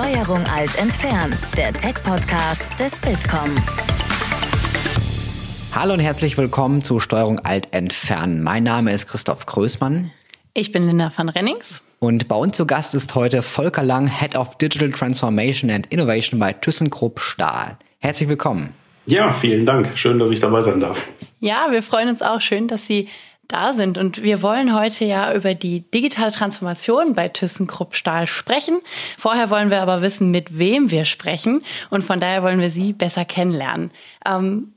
Steuerung Alt entfernen, der Tech-Podcast des Bitkom. Hallo und herzlich willkommen zu Steuerung Alt entfernen. Mein Name ist Christoph Größmann. Ich bin Linda van Rennings. Und bei uns zu Gast ist heute Volker Lang, Head of Digital Transformation and Innovation bei ThyssenKrupp Stahl. Herzlich willkommen. Ja, vielen Dank. Schön, dass ich dabei sein darf. Ja, wir freuen uns auch. Schön, dass Sie da sind. Und wir wollen heute ja über die digitale Transformation bei ThyssenKrupp Stahl sprechen. Vorher wollen wir aber wissen, mit wem wir sprechen. Und von daher wollen wir Sie besser kennenlernen. Ähm,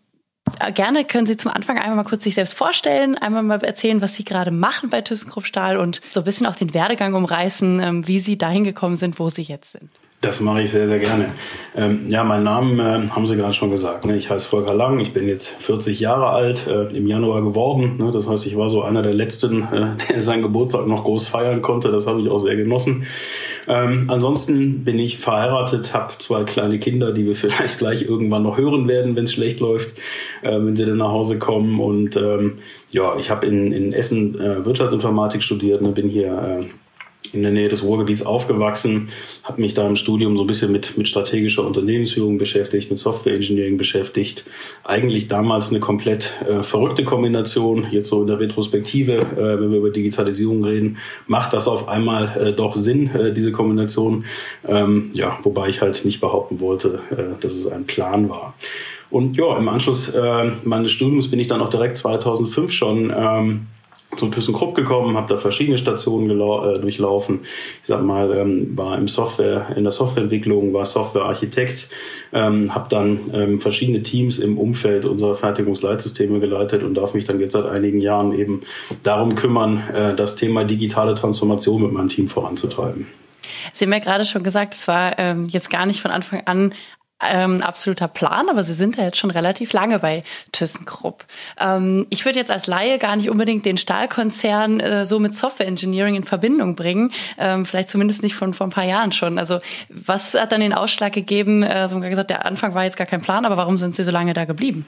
Gerne können Sie zum Anfang einmal mal kurz sich selbst vorstellen, einmal mal erzählen, was Sie gerade machen bei ThyssenKrupp Stahl und so ein bisschen auch den Werdegang umreißen, ähm, wie Sie dahin gekommen sind, wo Sie jetzt sind. Das mache ich sehr, sehr gerne. Ähm, ja, meinen Namen äh, haben Sie gerade schon gesagt. Ne? Ich heiße Volker Lang, ich bin jetzt 40 Jahre alt, äh, im Januar geworden. Ne? Das heißt, ich war so einer der Letzten, äh, der seinen Geburtstag noch groß feiern konnte. Das habe ich auch sehr genossen. Ähm, ansonsten bin ich verheiratet, habe zwei kleine Kinder, die wir vielleicht gleich irgendwann noch hören werden, wenn es schlecht läuft, äh, wenn sie dann nach Hause kommen. Und ähm, ja, ich habe in, in Essen äh, Wirtschaftsinformatik studiert und ne? bin hier äh, in der Nähe des Ruhrgebiets aufgewachsen, habe mich da im Studium so ein bisschen mit, mit strategischer Unternehmensführung beschäftigt, mit Software Engineering beschäftigt. Eigentlich damals eine komplett äh, verrückte Kombination. Jetzt so in der Retrospektive, äh, wenn wir über Digitalisierung reden, macht das auf einmal äh, doch Sinn, äh, diese Kombination. Ähm, ja, wobei ich halt nicht behaupten wollte, äh, dass es ein Plan war. Und ja, im Anschluss äh, meines Studiums bin ich dann auch direkt 2005 schon ähm, zum ThyssenKrupp gekommen, habe da verschiedene Stationen äh, durchlaufen. Ich sag mal, ähm, war im Software, in der Softwareentwicklung, war Softwarearchitekt, ähm, habe dann ähm, verschiedene Teams im Umfeld unserer Fertigungsleitsysteme geleitet und darf mich dann jetzt seit einigen Jahren eben darum kümmern, äh, das Thema digitale Transformation mit meinem Team voranzutreiben. Sie haben ja gerade schon gesagt, es war ähm, jetzt gar nicht von Anfang an ähm, absoluter Plan, aber Sie sind ja jetzt schon relativ lange bei ThyssenKrupp. Ähm, ich würde jetzt als Laie gar nicht unbedingt den Stahlkonzern äh, so mit Software Engineering in Verbindung bringen, ähm, vielleicht zumindest nicht von vor ein paar Jahren schon. Also was hat dann den Ausschlag gegeben? Äh, Sie haben gesagt, der Anfang war jetzt gar kein Plan, aber warum sind Sie so lange da geblieben?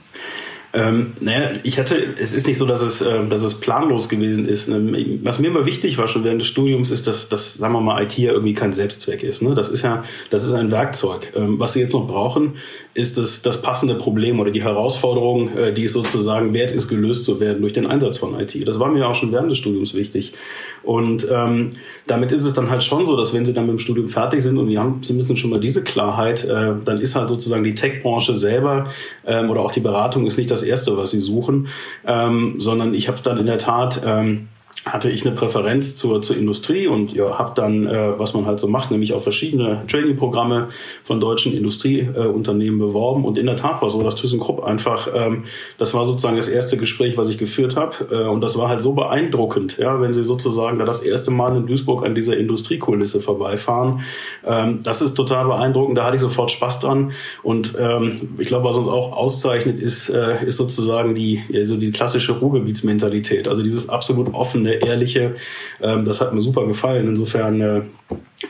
Ähm, naja, ich hatte, es ist nicht so, dass es, äh, dass es planlos gewesen ist. Ähm, was mir immer wichtig war schon während des Studiums, ist, dass, dass sagen wir mal, IT ja irgendwie kein Selbstzweck ist. Ne? Das ist ja, das ist ein Werkzeug. Ähm, was Sie jetzt noch brauchen, ist das, das passende Problem oder die Herausforderung, äh, die es sozusagen wert ist, gelöst zu werden durch den Einsatz von IT. Das war mir auch schon während des Studiums wichtig. Und ähm, damit ist es dann halt schon so, dass wenn sie dann mit dem Studium fertig sind und die haben zumindest schon mal diese Klarheit, äh, dann ist halt sozusagen die Tech-Branche selber ähm, oder auch die Beratung ist nicht das Erste, was sie suchen, ähm, sondern ich habe dann in der Tat ähm, hatte ich eine Präferenz zur, zur Industrie und ja, habe dann, äh, was man halt so macht, nämlich auch verschiedene Training-Programme von deutschen Industrieunternehmen äh, beworben. Und in der Tat war so, dass ThyssenKrupp einfach, ähm, das war sozusagen das erste Gespräch, was ich geführt habe. Äh, und das war halt so beeindruckend, ja, wenn sie sozusagen da das erste Mal in Duisburg an dieser Industriekulisse vorbeifahren. Ähm, das ist total beeindruckend, da hatte ich sofort Spaß dran. Und ähm, ich glaube, was uns auch auszeichnet, ist, äh, ist sozusagen die, also die klassische Ruhrgebietsmentalität. Also dieses absolut offene, ehrliche. Ähm, das hat mir super gefallen. Insofern, äh,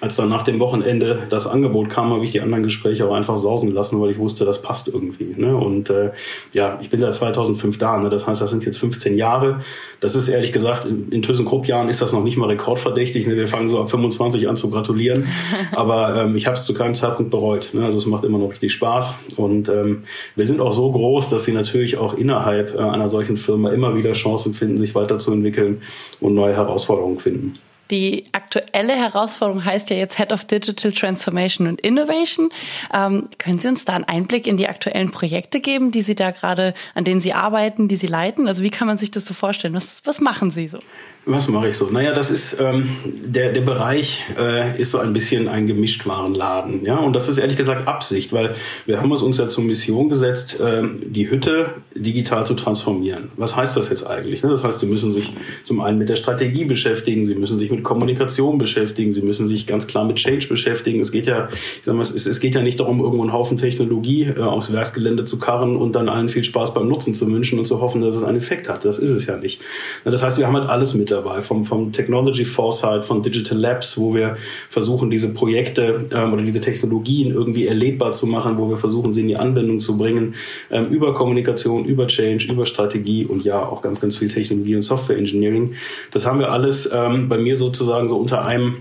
als dann nach dem Wochenende das Angebot kam, habe ich die anderen Gespräche auch einfach sausen lassen, weil ich wusste, das passt irgendwie. Ne? Und äh, ja, ich bin seit 2005 da. Ne? Das heißt, das sind jetzt 15 Jahre. Das ist ehrlich gesagt, in, in ThyssenKrupp-Jahren ist das noch nicht mal rekordverdächtig. Ne? Wir fangen so ab 25 an zu gratulieren. Aber ähm, ich habe es zu keinem Zeitpunkt bereut. Ne? Also es macht immer noch richtig Spaß. Und ähm, wir sind auch so groß, dass sie natürlich auch innerhalb äh, einer solchen Firma immer wieder Chancen finden, sich weiterzuentwickeln und neue Herausforderungen finden. Die aktuelle Herausforderung heißt ja jetzt Head of Digital Transformation und Innovation. Ähm, können Sie uns da einen Einblick in die aktuellen Projekte geben, die Sie da gerade, an denen Sie arbeiten, die Sie leiten? Also wie kann man sich das so vorstellen? Was, was machen Sie so? Was mache ich so? Naja, das ist ähm, der der Bereich äh, ist so ein bisschen ein Gemischtwarenladen, ja. Und das ist ehrlich gesagt Absicht, weil wir haben es uns ja zur Mission gesetzt, äh, die Hütte digital zu transformieren. Was heißt das jetzt eigentlich? Ne? Das heißt, Sie müssen sich zum einen mit der Strategie beschäftigen, Sie müssen sich mit Kommunikation beschäftigen, Sie müssen sich ganz klar mit Change beschäftigen. Es geht ja, ich sag mal, es, es geht ja nicht darum, irgendwo einen Haufen Technologie äh, aufs Werksgelände zu karren und dann allen viel Spaß beim Nutzen zu wünschen und zu hoffen, dass es einen Effekt hat. Das ist es ja nicht. Das heißt, wir haben halt alles mit dabei, vom, vom Technology Foresight, von Digital Labs, wo wir versuchen, diese Projekte ähm, oder diese Technologien irgendwie erlebbar zu machen, wo wir versuchen, sie in die Anwendung zu bringen, ähm, über Kommunikation, über Change, über Strategie und ja, auch ganz, ganz viel Technologie und Software Engineering. Das haben wir alles ähm, bei mir sozusagen so unter einem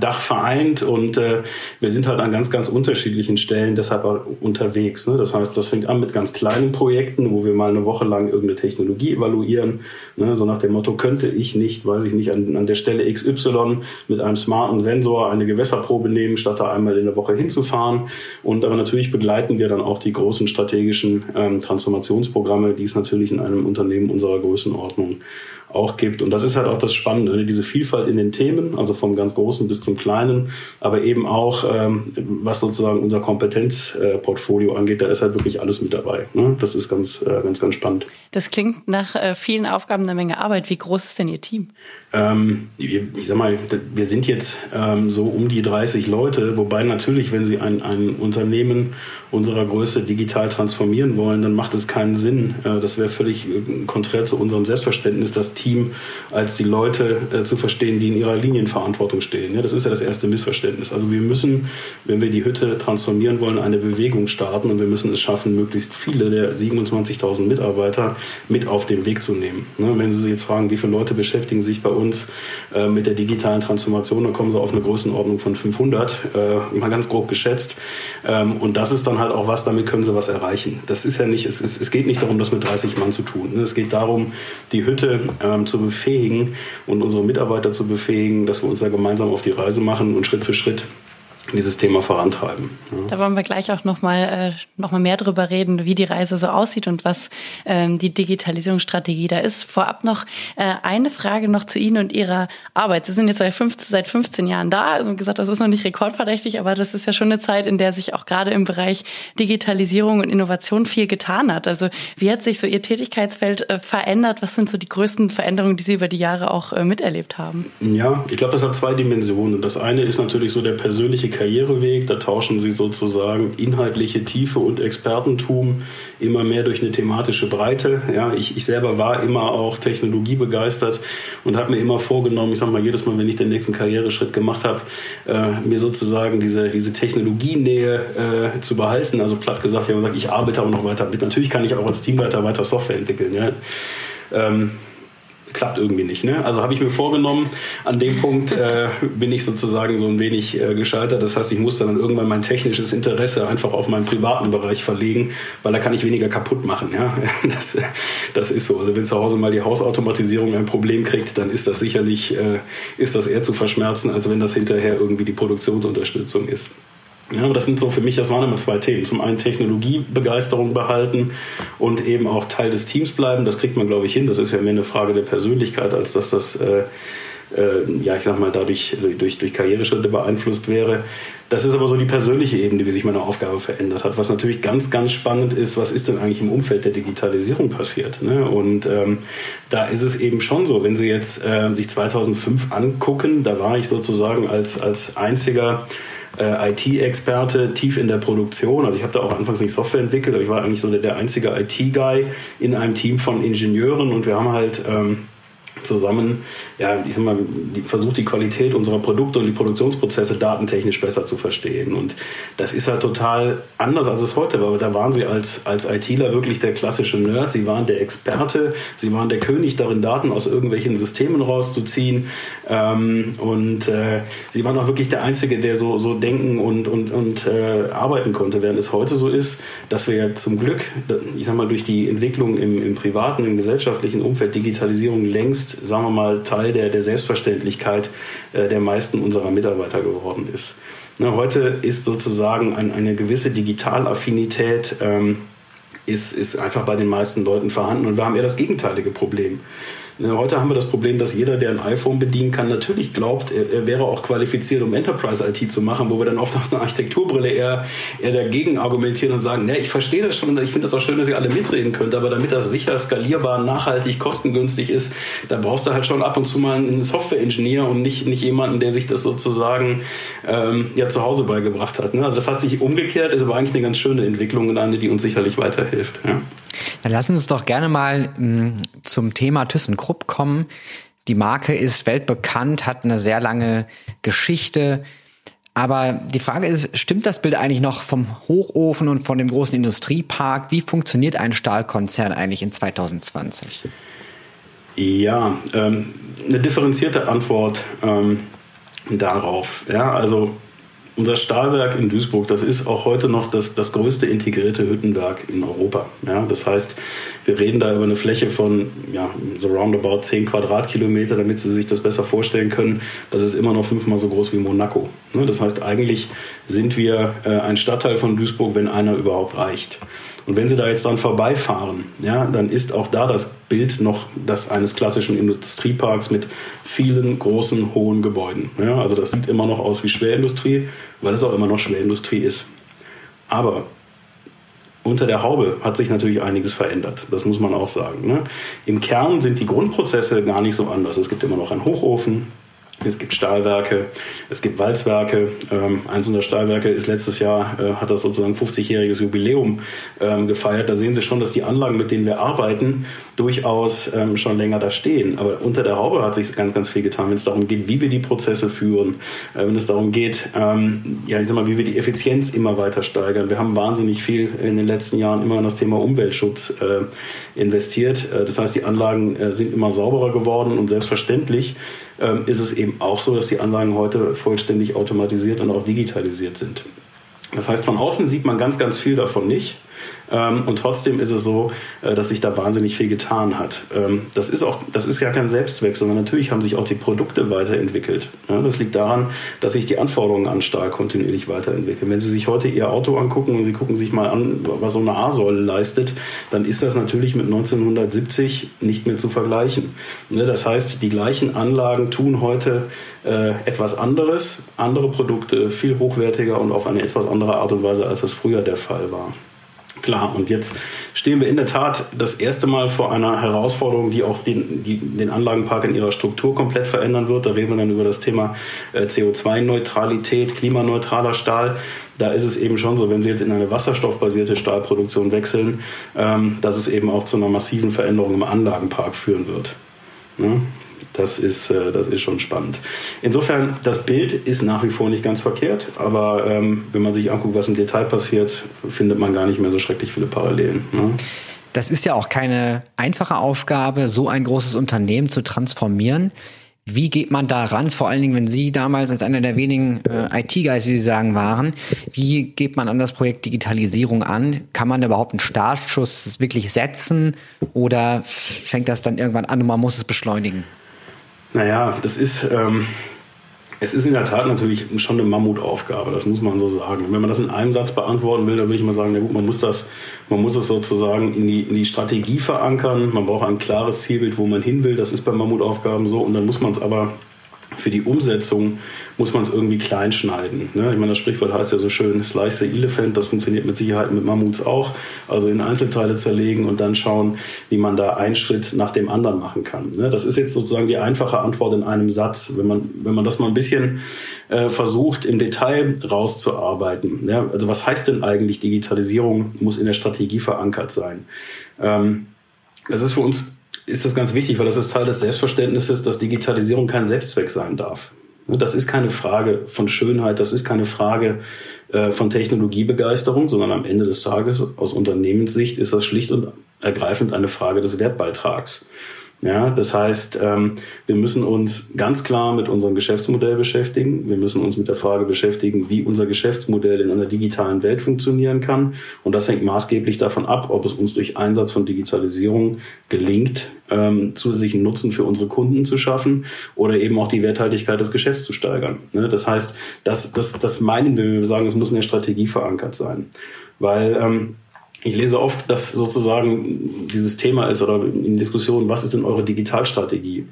Dach vereint und äh, wir sind halt an ganz, ganz unterschiedlichen Stellen deshalb unterwegs. Ne? Das heißt, das fängt an mit ganz kleinen Projekten, wo wir mal eine Woche lang irgendeine Technologie evaluieren, ne? so nach dem Motto, könnte ich nicht, weiß ich nicht, an, an der Stelle XY mit einem smarten Sensor eine Gewässerprobe nehmen, statt da einmal in der Woche hinzufahren. Und aber natürlich begleiten wir dann auch die großen strategischen ähm, Transformationsprogramme, die es natürlich in einem Unternehmen unserer Größenordnung auch gibt. Und das ist halt auch das Spannende, ne? diese Vielfalt in den Themen, also vom ganz Großen bis zum Kleinen, aber eben auch, ähm, was sozusagen unser Kompetenzportfolio angeht, da ist halt wirklich alles mit dabei. Ne? Das ist ganz, äh, ganz, ganz spannend. Das klingt nach äh, vielen Aufgaben eine Menge Arbeit. Wie groß ist denn Ihr Team? Ähm, ich sag mal, wir sind jetzt ähm, so um die 30 Leute, wobei natürlich, wenn Sie ein, ein Unternehmen unserer Größe digital transformieren wollen, dann macht es keinen Sinn. Äh, das wäre völlig äh, konträr zu unserem Selbstverständnis, das Team als die Leute äh, zu verstehen, die in ihrer Linienverantwortung stehen. Das ist ja das erste Missverständnis. Also wir müssen, wenn wir die Hütte transformieren wollen, eine Bewegung starten und wir müssen es schaffen, möglichst viele der 27.000 Mitarbeiter mit auf den Weg zu nehmen. Ne, wenn Sie sich jetzt fragen, wie viele Leute beschäftigen sich bei uns mit der digitalen Transformation, dann kommen Sie auf eine Größenordnung von 500, mal ganz grob geschätzt. Ähm, und das ist dann halt auch was, damit können Sie was erreichen. Das ist ja nicht, es, es, es geht nicht darum, das mit 30 Mann zu tun. Ne. Es geht darum, die Hütte ähm, zu befähigen und unsere Mitarbeiter zu befähigen, dass wir uns da gemeinsam auf die Reise machen und Schritt für Schritt dieses Thema vorantreiben. Ja. Da wollen wir gleich auch nochmal äh, noch mal mehr drüber reden, wie die Reise so aussieht und was ähm, die Digitalisierungsstrategie da ist. Vorab noch äh, eine Frage noch zu Ihnen und Ihrer Arbeit. Sie sind jetzt seit 15, seit 15 Jahren da. Also gesagt, das ist noch nicht rekordverdächtig, aber das ist ja schon eine Zeit, in der sich auch gerade im Bereich Digitalisierung und Innovation viel getan hat. Also wie hat sich so Ihr Tätigkeitsfeld äh, verändert? Was sind so die größten Veränderungen, die Sie über die Jahre auch äh, miterlebt haben? Ja, ich glaube, das hat zwei Dimensionen. Das eine ist natürlich so der persönliche Karriereweg. Da tauschen sie sozusagen inhaltliche Tiefe und Expertentum immer mehr durch eine thematische Breite. Ja, ich, ich selber war immer auch technologiebegeistert und habe mir immer vorgenommen, ich sag mal, jedes Mal, wenn ich den nächsten Karriereschritt gemacht habe, äh, mir sozusagen diese, diese Technologienähe äh, zu behalten. Also platt gesagt, ich gesagt, ich arbeite auch noch weiter mit. Natürlich kann ich auch als Teamleiter weiter Software entwickeln. Ja. Ähm, klappt irgendwie nicht. Ne? Also habe ich mir vorgenommen, an dem Punkt äh, bin ich sozusagen so ein wenig äh, gescheitert. Das heißt, ich musste dann irgendwann mein technisches Interesse einfach auf meinen privaten Bereich verlegen, weil da kann ich weniger kaputt machen. Ja? Das, das ist so. Also wenn zu Hause mal die Hausautomatisierung ein Problem kriegt, dann ist das sicherlich äh, ist das eher zu verschmerzen, als wenn das hinterher irgendwie die Produktionsunterstützung ist. Ja, das sind so für mich, das waren immer zwei Themen. Zum einen Technologiebegeisterung behalten und eben auch Teil des Teams bleiben. Das kriegt man, glaube ich, hin. Das ist ja mehr eine Frage der Persönlichkeit, als dass das, äh, äh, ja, ich sag mal, dadurch durch, durch Karriereschritte beeinflusst wäre. Das ist aber so die persönliche Ebene, wie sich meine Aufgabe verändert hat. Was natürlich ganz, ganz spannend ist, was ist denn eigentlich im Umfeld der Digitalisierung passiert? Ne? Und ähm, da ist es eben schon so, wenn Sie jetzt äh, sich 2005 angucken, da war ich sozusagen als, als einziger äh, IT-Experte tief in der Produktion. Also ich habe da auch anfangs nicht Software entwickelt, aber ich war eigentlich so der, der einzige IT-Guy in einem Team von Ingenieuren und wir haben halt ähm, zusammen, ja, ich sag mal, versucht die Qualität unserer Produkte und die Produktionsprozesse datentechnisch besser zu verstehen. Und das ist halt total anders, als es heute war. Da waren sie als, als ITler wirklich der klassische Nerd. Sie waren der Experte. Sie waren der König darin, Daten aus irgendwelchen Systemen rauszuziehen. Ähm, und äh, sie waren auch wirklich der Einzige, der so, so denken und, und, und äh, arbeiten konnte. Während es heute so ist, dass wir zum Glück, ich sag mal, durch die Entwicklung im, im privaten, im gesellschaftlichen Umfeld Digitalisierung längst sagen wir mal, Teil der, der Selbstverständlichkeit äh, der meisten unserer Mitarbeiter geworden ist. Ne, heute ist sozusagen ein, eine gewisse Digitalaffinität ähm, ist, ist einfach bei den meisten Leuten vorhanden und wir haben eher das gegenteilige Problem. Heute haben wir das Problem, dass jeder, der ein iPhone bedienen kann, natürlich glaubt, er, wäre auch qualifiziert, um Enterprise-IT zu machen, wo wir dann oft aus einer Architekturbrille eher, eher dagegen argumentieren und sagen, ne, ich verstehe das schon, ich finde das auch schön, dass ihr alle mitreden könnt, aber damit das sicher, skalierbar, nachhaltig, kostengünstig ist, da brauchst du halt schon ab und zu mal einen Software-Ingenieur und nicht, nicht jemanden, der sich das sozusagen ähm, ja zu Hause beigebracht hat. Ne? Also das hat sich umgekehrt, ist aber eigentlich eine ganz schöne Entwicklung und eine, die uns sicherlich weiterhilft. Ja. Dann lassen Sie uns doch gerne mal mh, hm, zum Thema ThyssenKrupp kommen. Die Marke ist weltbekannt, hat eine sehr lange Geschichte. Aber die Frage ist, stimmt das Bild eigentlich noch vom Hochofen und von dem großen Industriepark? Wie funktioniert ein Stahlkonzern eigentlich in 2020? Ja, ähm, eine differenzierte Antwort. Ähm, darauf. Ja, also unser Stahlwerk in Duisburg, das ist auch heute noch das, das größte integrierte Hüttenwerk in Europa. Ja, das heißt, wir reden da über eine Fläche von ja, so roundabout 10 Quadratkilometer, damit Sie sich das besser vorstellen können. Das ist immer noch fünfmal so groß wie Monaco. Ne, das heißt, eigentlich sind wir äh, ein Stadtteil von Duisburg, wenn einer überhaupt reicht. Und wenn Sie da jetzt dann vorbeifahren, ja, dann ist auch da das Bild noch das eines klassischen Industrieparks mit vielen großen, hohen Gebäuden. Ja, also das sieht immer noch aus wie Schwerindustrie, weil es auch immer noch Schwerindustrie ist. Aber unter der Haube hat sich natürlich einiges verändert. Das muss man auch sagen. Ne? Im Kern sind die Grundprozesse gar nicht so anders. Es gibt immer noch einen Hochofen, es gibt Stahlwerke, es gibt Walzwerke. Ähm, eins unserer Stahlwerke ist letztes Jahr, äh, hat das sozusagen 50-jähriges Jubiläum ähm, gefeiert. Da sehen Sie schon, dass die Anlagen, mit denen wir arbeiten, durchaus ähm, schon länger da stehen. Aber unter der Haube hat sich ganz, ganz viel getan, wenn es darum geht, wie wir die Prozesse führen, äh, wenn es darum geht, ähm, ja, ich sag mal, wie wir die Effizienz immer weiter steigern. Wir haben wahnsinnig viel in den letzten Jahren immer in das Thema Umweltschutz äh, investiert. Äh, das heißt, die Anlagen äh, sind immer sauberer geworden und selbstverständlich ähm, ist es eben auch so, dass die Anlagen heute vollständig automatisiert und auch digitalisiert sind. Das heißt, von außen sieht man ganz, ganz viel davon nicht. Ähm, und trotzdem ist es so, äh, dass sich da wahnsinnig viel getan hat. Ähm, das ist auch, das ist ja kein Selbstzweck, sondern natürlich haben sich auch die Produkte weiterentwickelt. das liegt daran, dass sich die Anforderungen an Stahl kontinuierlich weiterentwickeln. Wenn Sie sich heute Ihr Auto angucken und Sie gucken sich mal an, was so eine A-Säule leistet, dann ist das natürlich mit 1970 nicht mehr zu vergleichen. Ne, das heißt, die gleichen Anlagen tun heute äh, etwas anderes, andere Produkte, viel hochwertiger und auf eine etwas andere Art und Weise, als das früher der Fall war. Klar, und jetzt stehen wir in der Tat das erste Mal vor einer Herausforderung, die auch den, die, den Anlagenpark in ihrer Struktur komplett verändern wird. Da reden wir dann über das Thema äh, CO2-Neutralität, klimaneutraler Stahl. Da ist es eben schon so, wenn Sie jetzt in eine wasserstoffbasierte Stahlproduktion wechseln, ähm, dass es eben auch zu einer massiven Veränderung im Anlagenpark führen wird. Ne? Das ist, äh, das ist schon spannend. Insofern, das Bild ist nach wie vor nicht ganz verkehrt, aber ähm, wenn man sich anguckt, was im Detail passiert, findet man gar nicht mehr so schrecklich viele Parallelen. Ne? Das ist ja auch keine einfache Aufgabe, so ein großes Unternehmen zu transformieren. Wie geht man da ran? Vor allen Dingen, wenn Sie damals als einer der wenigen äh, IT-Guys, wie Sie sagen, waren. Wie geht man an das Projekt Digitalisierung an? Kann man überhaupt einen Startschuss wirklich setzen oder fängt das dann irgendwann an und man muss es beschleunigen? Naja, das ist, ähm, es ist in der Tat natürlich schon eine Mammutaufgabe, das muss man so sagen. wenn man das in einem Satz beantworten will, dann würde ich mal sagen, na gut, man muss das, man muss es sozusagen in die, in die Strategie verankern. Man braucht ein klares Zielbild, wo man hin will. Das ist bei Mammutaufgaben so. Und dann muss man es aber für die Umsetzung muss man es irgendwie klein schneiden. Ne? Ich meine, das Sprichwort heißt ja so schön, slice the elephant, das funktioniert mit Sicherheit mit Mammuts auch. Also in Einzelteile zerlegen und dann schauen, wie man da einen Schritt nach dem anderen machen kann. Ne? Das ist jetzt sozusagen die einfache Antwort in einem Satz. Wenn man, wenn man das mal ein bisschen äh, versucht, im Detail rauszuarbeiten. Ja? Also was heißt denn eigentlich Digitalisierung muss in der Strategie verankert sein? Ähm, das ist für uns ist das ganz wichtig, weil das ist Teil des Selbstverständnisses, dass Digitalisierung kein Selbstzweck sein darf. Das ist keine Frage von Schönheit, das ist keine Frage äh, von Technologiebegeisterung, sondern am Ende des Tages aus Unternehmenssicht ist das schlicht und ergreifend eine Frage des Wertbeitrags. Ja, das heißt, ähm, wir müssen uns ganz klar mit unserem Geschäftsmodell beschäftigen. Wir müssen uns mit der Frage beschäftigen, wie unser Geschäftsmodell in einer digitalen Welt funktionieren kann. Und das hängt maßgeblich davon ab, ob es uns durch Einsatz von Digitalisierung gelingt, ähm, zusätzlichen Nutzen für unsere Kunden zu schaffen oder eben auch die Werthaltigkeit des Geschäfts zu steigern. Ne? Das heißt, das, das, das meinen wir, wenn wir sagen, es muss in der Strategie verankert sein. Weil ähm, ich lese oft, dass sozusagen dieses Thema ist oder in Diskussionen, was ist denn eure Digitalstrategie?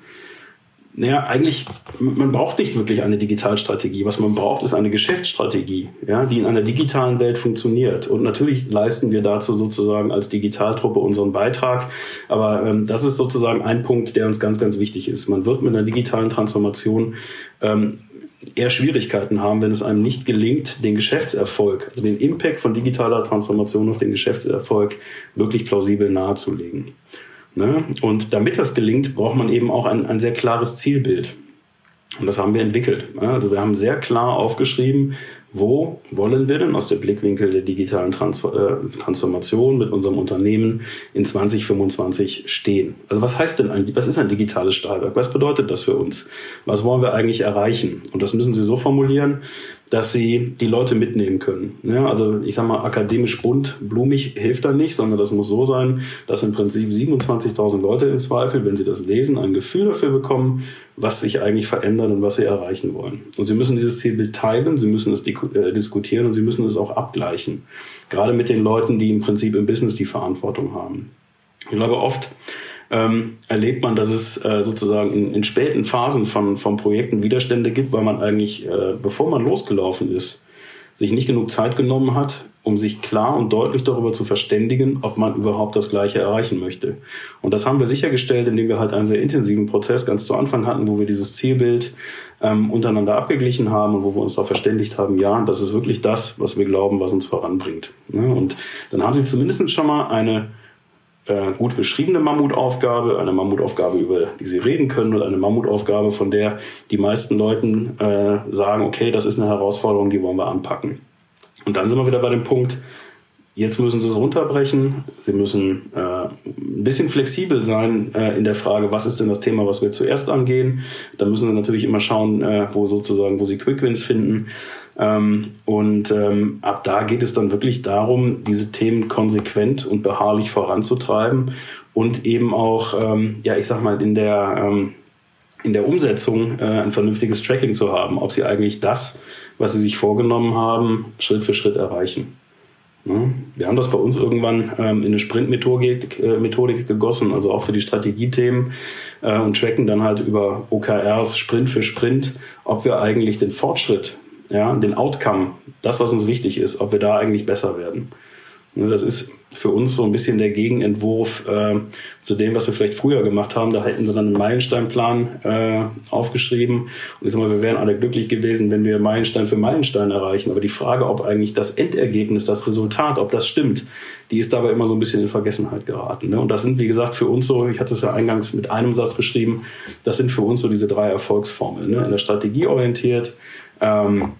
Naja, eigentlich, man braucht nicht wirklich eine Digitalstrategie. Was man braucht, ist eine Geschäftsstrategie, ja, die in einer digitalen Welt funktioniert. Und natürlich leisten wir dazu sozusagen als Digitaltruppe unseren Beitrag. Aber ähm, das ist sozusagen ein Punkt, der uns ganz, ganz wichtig ist. Man wird mit einer digitalen Transformation ähm, eher Schwierigkeiten haben, wenn es einem nicht gelingt, den Geschäftserfolg, also den Impact von digitaler Transformation auf den Geschäftserfolg wirklich plausibel nahezulegen. Ne? Und damit das gelingt, braucht man eben auch ein, ein sehr klares Zielbild. Und das haben wir entwickelt. Also wir haben sehr klar aufgeschrieben, wo wollen wir denn aus dem Blickwinkel der digitalen äh, Transformation mit unserem Unternehmen in 2025 stehen? Also was heißt denn ein, was ist ein digitales Stahlwerk? Was bedeutet das für uns? Was wollen wir eigentlich erreichen? Und das müssen Sie so formulieren, dass sie die Leute mitnehmen können. Ja, also ich sage mal, akademisch bunt, blumig hilft da nicht, sondern das muss so sein, dass im Prinzip 27.000 Leute im Zweifel, wenn sie das lesen, ein Gefühl dafür bekommen, was sich eigentlich verändert und was sie erreichen wollen. Und sie müssen dieses Zielbild teilen, sie müssen es äh, diskutieren und sie müssen es auch abgleichen. Gerade mit den Leuten, die im Prinzip im Business die Verantwortung haben. Ich glaube, oft ähm, erlebt man, dass es äh, sozusagen in, in, späten Phasen von, von Projekten Widerstände gibt, weil man eigentlich, äh, bevor man losgelaufen ist, sich nicht genug Zeit genommen hat, um sich klar und deutlich darüber zu verständigen, ob man überhaupt das Gleiche erreichen möchte. Und das haben wir sichergestellt, indem wir halt einen sehr intensiven Prozess ganz zu Anfang hatten, wo wir dieses Zielbild ähm, untereinander abgeglichen haben und wo wir uns darauf verständigt haben, ja, das ist wirklich das, was wir glauben, was uns voranbringt. Ja, und dann haben Sie zumindest schon mal eine äh, gut beschriebene Mammutaufgabe, eine Mammutaufgabe, über die sie reden können und eine Mammutaufgabe, von der die meisten Leuten äh, sagen, okay, das ist eine Herausforderung, die wollen wir anpacken. Und dann sind wir wieder bei dem Punkt, jetzt müssen sie es runterbrechen, sie müssen äh, ein bisschen flexibel sein äh, in der Frage, was ist denn das Thema, was wir zuerst angehen. Da müssen sie natürlich immer schauen, äh, wo sozusagen, wo sie Quickwins finden. Ähm, und ähm, ab da geht es dann wirklich darum, diese Themen konsequent und beharrlich voranzutreiben und eben auch, ähm, ja, ich sag mal, in der, ähm, in der Umsetzung äh, ein vernünftiges Tracking zu haben, ob sie eigentlich das, was sie sich vorgenommen haben, Schritt für Schritt erreichen. Ne? Wir haben das bei uns irgendwann ähm, in eine Sprintmethodik äh, Methodik gegossen, also auch für die Strategiethemen äh, und tracken dann halt über OKRs Sprint für Sprint, ob wir eigentlich den Fortschritt ja, den Outcome, das, was uns wichtig ist, ob wir da eigentlich besser werden. Ne, das ist für uns so ein bisschen der Gegenentwurf äh, zu dem, was wir vielleicht früher gemacht haben. Da hätten sie dann einen Meilensteinplan äh, aufgeschrieben. Und ich sag mal, wir wären alle glücklich gewesen, wenn wir Meilenstein für Meilenstein erreichen. Aber die Frage, ob eigentlich das Endergebnis, das Resultat, ob das stimmt, die ist dabei immer so ein bisschen in Vergessenheit geraten. Ne? Und das sind, wie gesagt, für uns so, ich hatte es ja eingangs mit einem Satz beschrieben, das sind für uns so diese drei Erfolgsformeln. Ne? In der Strategie orientiert, ähm,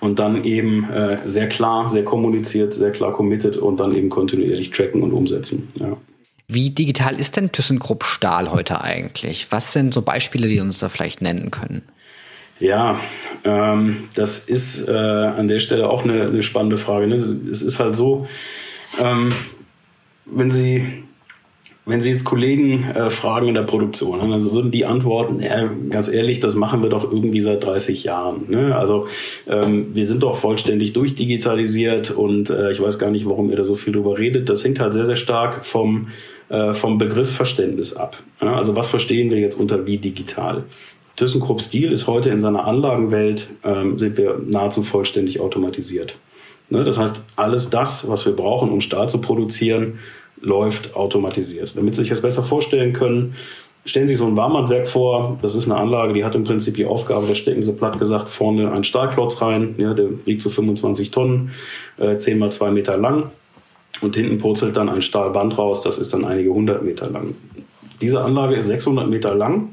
und dann eben äh, sehr klar, sehr kommuniziert, sehr klar committed und dann eben kontinuierlich tracken und umsetzen. Ja. Wie digital ist denn ThyssenKrupp Stahl heute eigentlich? Was sind so Beispiele, die uns da vielleicht nennen können? Ja, ähm, das ist äh, an der Stelle auch eine, eine spannende Frage. Ne? Es ist halt so, ähm, wenn Sie wenn Sie jetzt Kollegen äh, fragen in der Produktion, dann würden die antworten, ja, ganz ehrlich, das machen wir doch irgendwie seit 30 Jahren. Ne? Also ähm, wir sind doch vollständig durchdigitalisiert und äh, ich weiß gar nicht, warum ihr da so viel drüber redet. Das hängt halt sehr, sehr stark vom, äh, vom Begriffsverständnis ab. Ja? Also was verstehen wir jetzt unter wie digital? ThyssenKrupp Steel ist heute in seiner Anlagenwelt, ähm, sind wir nahezu vollständig automatisiert. Ne? Das heißt, alles das, was wir brauchen, um Stahl zu produzieren, läuft automatisiert. Damit Sie sich das besser vorstellen können, stellen Sie sich so ein Warmhandwerk vor. Das ist eine Anlage, die hat im Prinzip die Aufgabe, da stecken Sie platt gesagt vorne einen Stahlklotz rein. Ja, der wiegt so 25 Tonnen, äh, 10 mal 2 Meter lang. Und hinten purzelt dann ein Stahlband raus, das ist dann einige hundert Meter lang. Diese Anlage ist 600 Meter lang.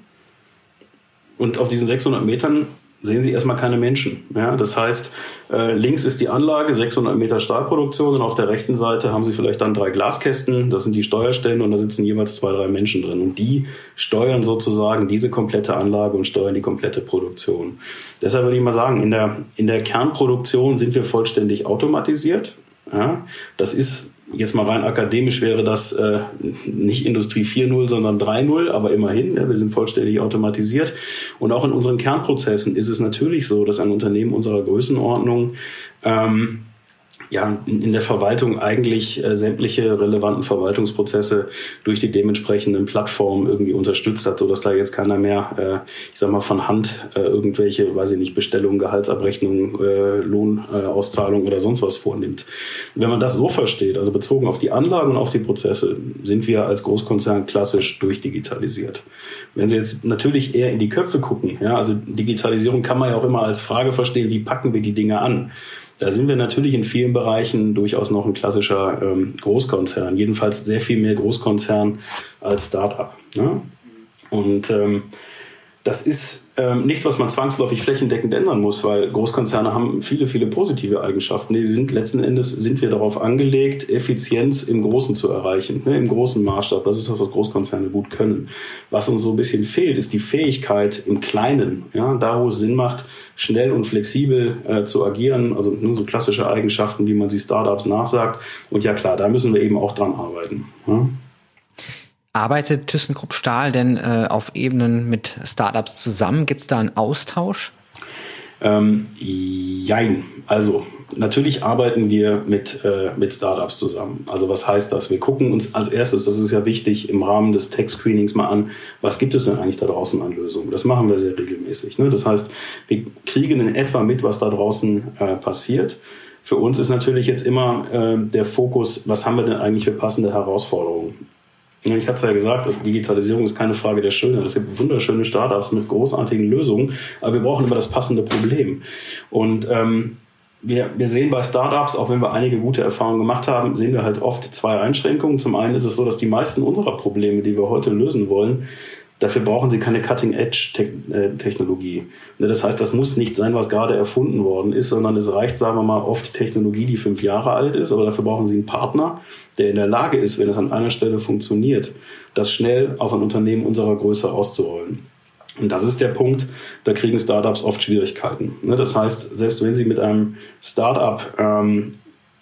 Und auf diesen 600 Metern sehen Sie erstmal keine Menschen. Ja, das heißt, äh, links ist die Anlage, 600 Meter Stahlproduktion und auf der rechten Seite haben Sie vielleicht dann drei Glaskästen, das sind die Steuerstände und da sitzen jeweils zwei, drei Menschen drin und die steuern sozusagen diese komplette Anlage und steuern die komplette Produktion. Deshalb würde ich mal sagen, in der, in der Kernproduktion sind wir vollständig automatisiert. Ja, das ist jetzt mal rein akademisch wäre das äh, nicht Industrie 4.0, sondern 3.0, aber immerhin, ja, wir sind vollständig automatisiert. Und auch in unseren Kernprozessen ist es natürlich so, dass ein Unternehmen unserer Größenordnung ähm, ja, in der Verwaltung eigentlich äh, sämtliche relevanten Verwaltungsprozesse durch die dementsprechenden Plattformen irgendwie unterstützt hat, sodass da jetzt keiner mehr, äh, ich sag mal, von Hand äh, irgendwelche, weiß ich nicht, Bestellungen, Gehaltsabrechnungen, äh, Lohnauszahlungen oder sonst was vornimmt. Wenn man das so versteht, also bezogen auf die Anlagen und auf die Prozesse, sind wir als Großkonzern klassisch durchdigitalisiert. Wenn Sie jetzt natürlich eher in die Köpfe gucken, ja, also Digitalisierung kann man ja auch immer als Frage verstehen, wie packen wir die Dinge an? Da sind wir natürlich in vielen Bereichen durchaus noch ein klassischer ähm, Großkonzern, jedenfalls sehr viel mehr Großkonzern als Startup. Ne? Und ähm, das ist ähm, nichts, was man zwangsläufig flächendeckend ändern muss, weil Großkonzerne haben viele, viele positive Eigenschaften. Die sind letzten Endes sind wir darauf angelegt, Effizienz im Großen zu erreichen, ne, im großen Maßstab. Das ist das, was Großkonzerne gut können. Was uns so ein bisschen fehlt, ist die Fähigkeit im Kleinen, ja, da wo es Sinn macht, schnell und flexibel äh, zu agieren. Also ne, so klassische Eigenschaften, wie man sie Startups nachsagt. Und ja klar, da müssen wir eben auch dran arbeiten. Ja. Arbeitet ThyssenKrupp Stahl denn äh, auf Ebenen mit Startups zusammen? Gibt es da einen Austausch? Ähm, jein. Also natürlich arbeiten wir mit, äh, mit Startups zusammen. Also was heißt das? Wir gucken uns als erstes, das ist ja wichtig, im Rahmen des Tech-Screenings mal an, was gibt es denn eigentlich da draußen an Lösungen? Das machen wir sehr regelmäßig. Ne? Das heißt, wir kriegen in etwa mit, was da draußen äh, passiert. Für uns ist natürlich jetzt immer äh, der Fokus, was haben wir denn eigentlich für passende Herausforderungen? Ich hatte es ja gesagt, Digitalisierung ist keine Frage der Schönheit. Es gibt wunderschöne Startups mit großartigen Lösungen, aber wir brauchen immer das passende Problem. Und ähm, wir, wir sehen bei Startups, auch wenn wir einige gute Erfahrungen gemacht haben, sehen wir halt oft zwei Einschränkungen. Zum einen ist es so, dass die meisten unserer Probleme, die wir heute lösen wollen, Dafür brauchen sie keine Cutting-Edge-Technologie. Ne, das heißt, das muss nicht sein, was gerade erfunden worden ist, sondern es reicht, sagen wir mal, oft Technologie, die fünf Jahre alt ist, aber dafür brauchen sie einen Partner, der in der Lage ist, wenn es an einer Stelle funktioniert, das schnell auf ein Unternehmen unserer Größe auszurollen. Und das ist der Punkt, da kriegen Startups oft Schwierigkeiten. Ne, das heißt, selbst wenn sie mit einem Startup ähm,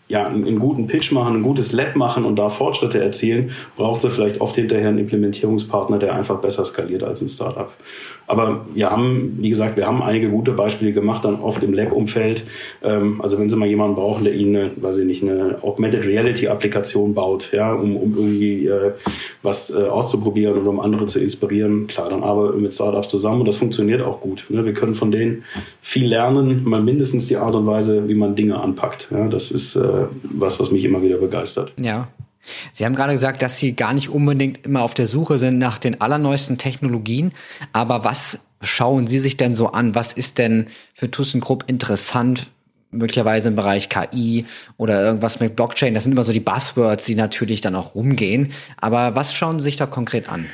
ja, einen, guten Pitch machen, ein gutes Lab machen und da Fortschritte erzielen, braucht sie vielleicht oft hinterher einen Implementierungspartner, der einfach besser skaliert als ein Startup. Aber wir haben, wie gesagt, wir haben einige gute Beispiele gemacht, dann oft im Lab-Umfeld. Ähm, also wenn Sie mal jemanden brauchen, der Ihnen, eine, weiß ich nicht, eine Augmented Reality-Applikation baut, ja, um, um irgendwie äh, was äh, auszuprobieren oder um andere zu inspirieren, klar, dann arbeiten wir mit Startups zusammen und das funktioniert auch gut. Ne? Wir können von denen viel lernen, mal mindestens die Art und Weise, wie man Dinge anpackt. Ja? Das ist äh, was, was mich immer wieder begeistert. Ja, Sie haben gerade gesagt, dass Sie gar nicht unbedingt immer auf der Suche sind nach den allerneuesten Technologien. Aber was schauen Sie sich denn so an? Was ist denn für ThyssenKrupp interessant? Möglicherweise im Bereich KI oder irgendwas mit Blockchain. Das sind immer so die Buzzwords, die natürlich dann auch rumgehen. Aber was schauen Sie sich da konkret an?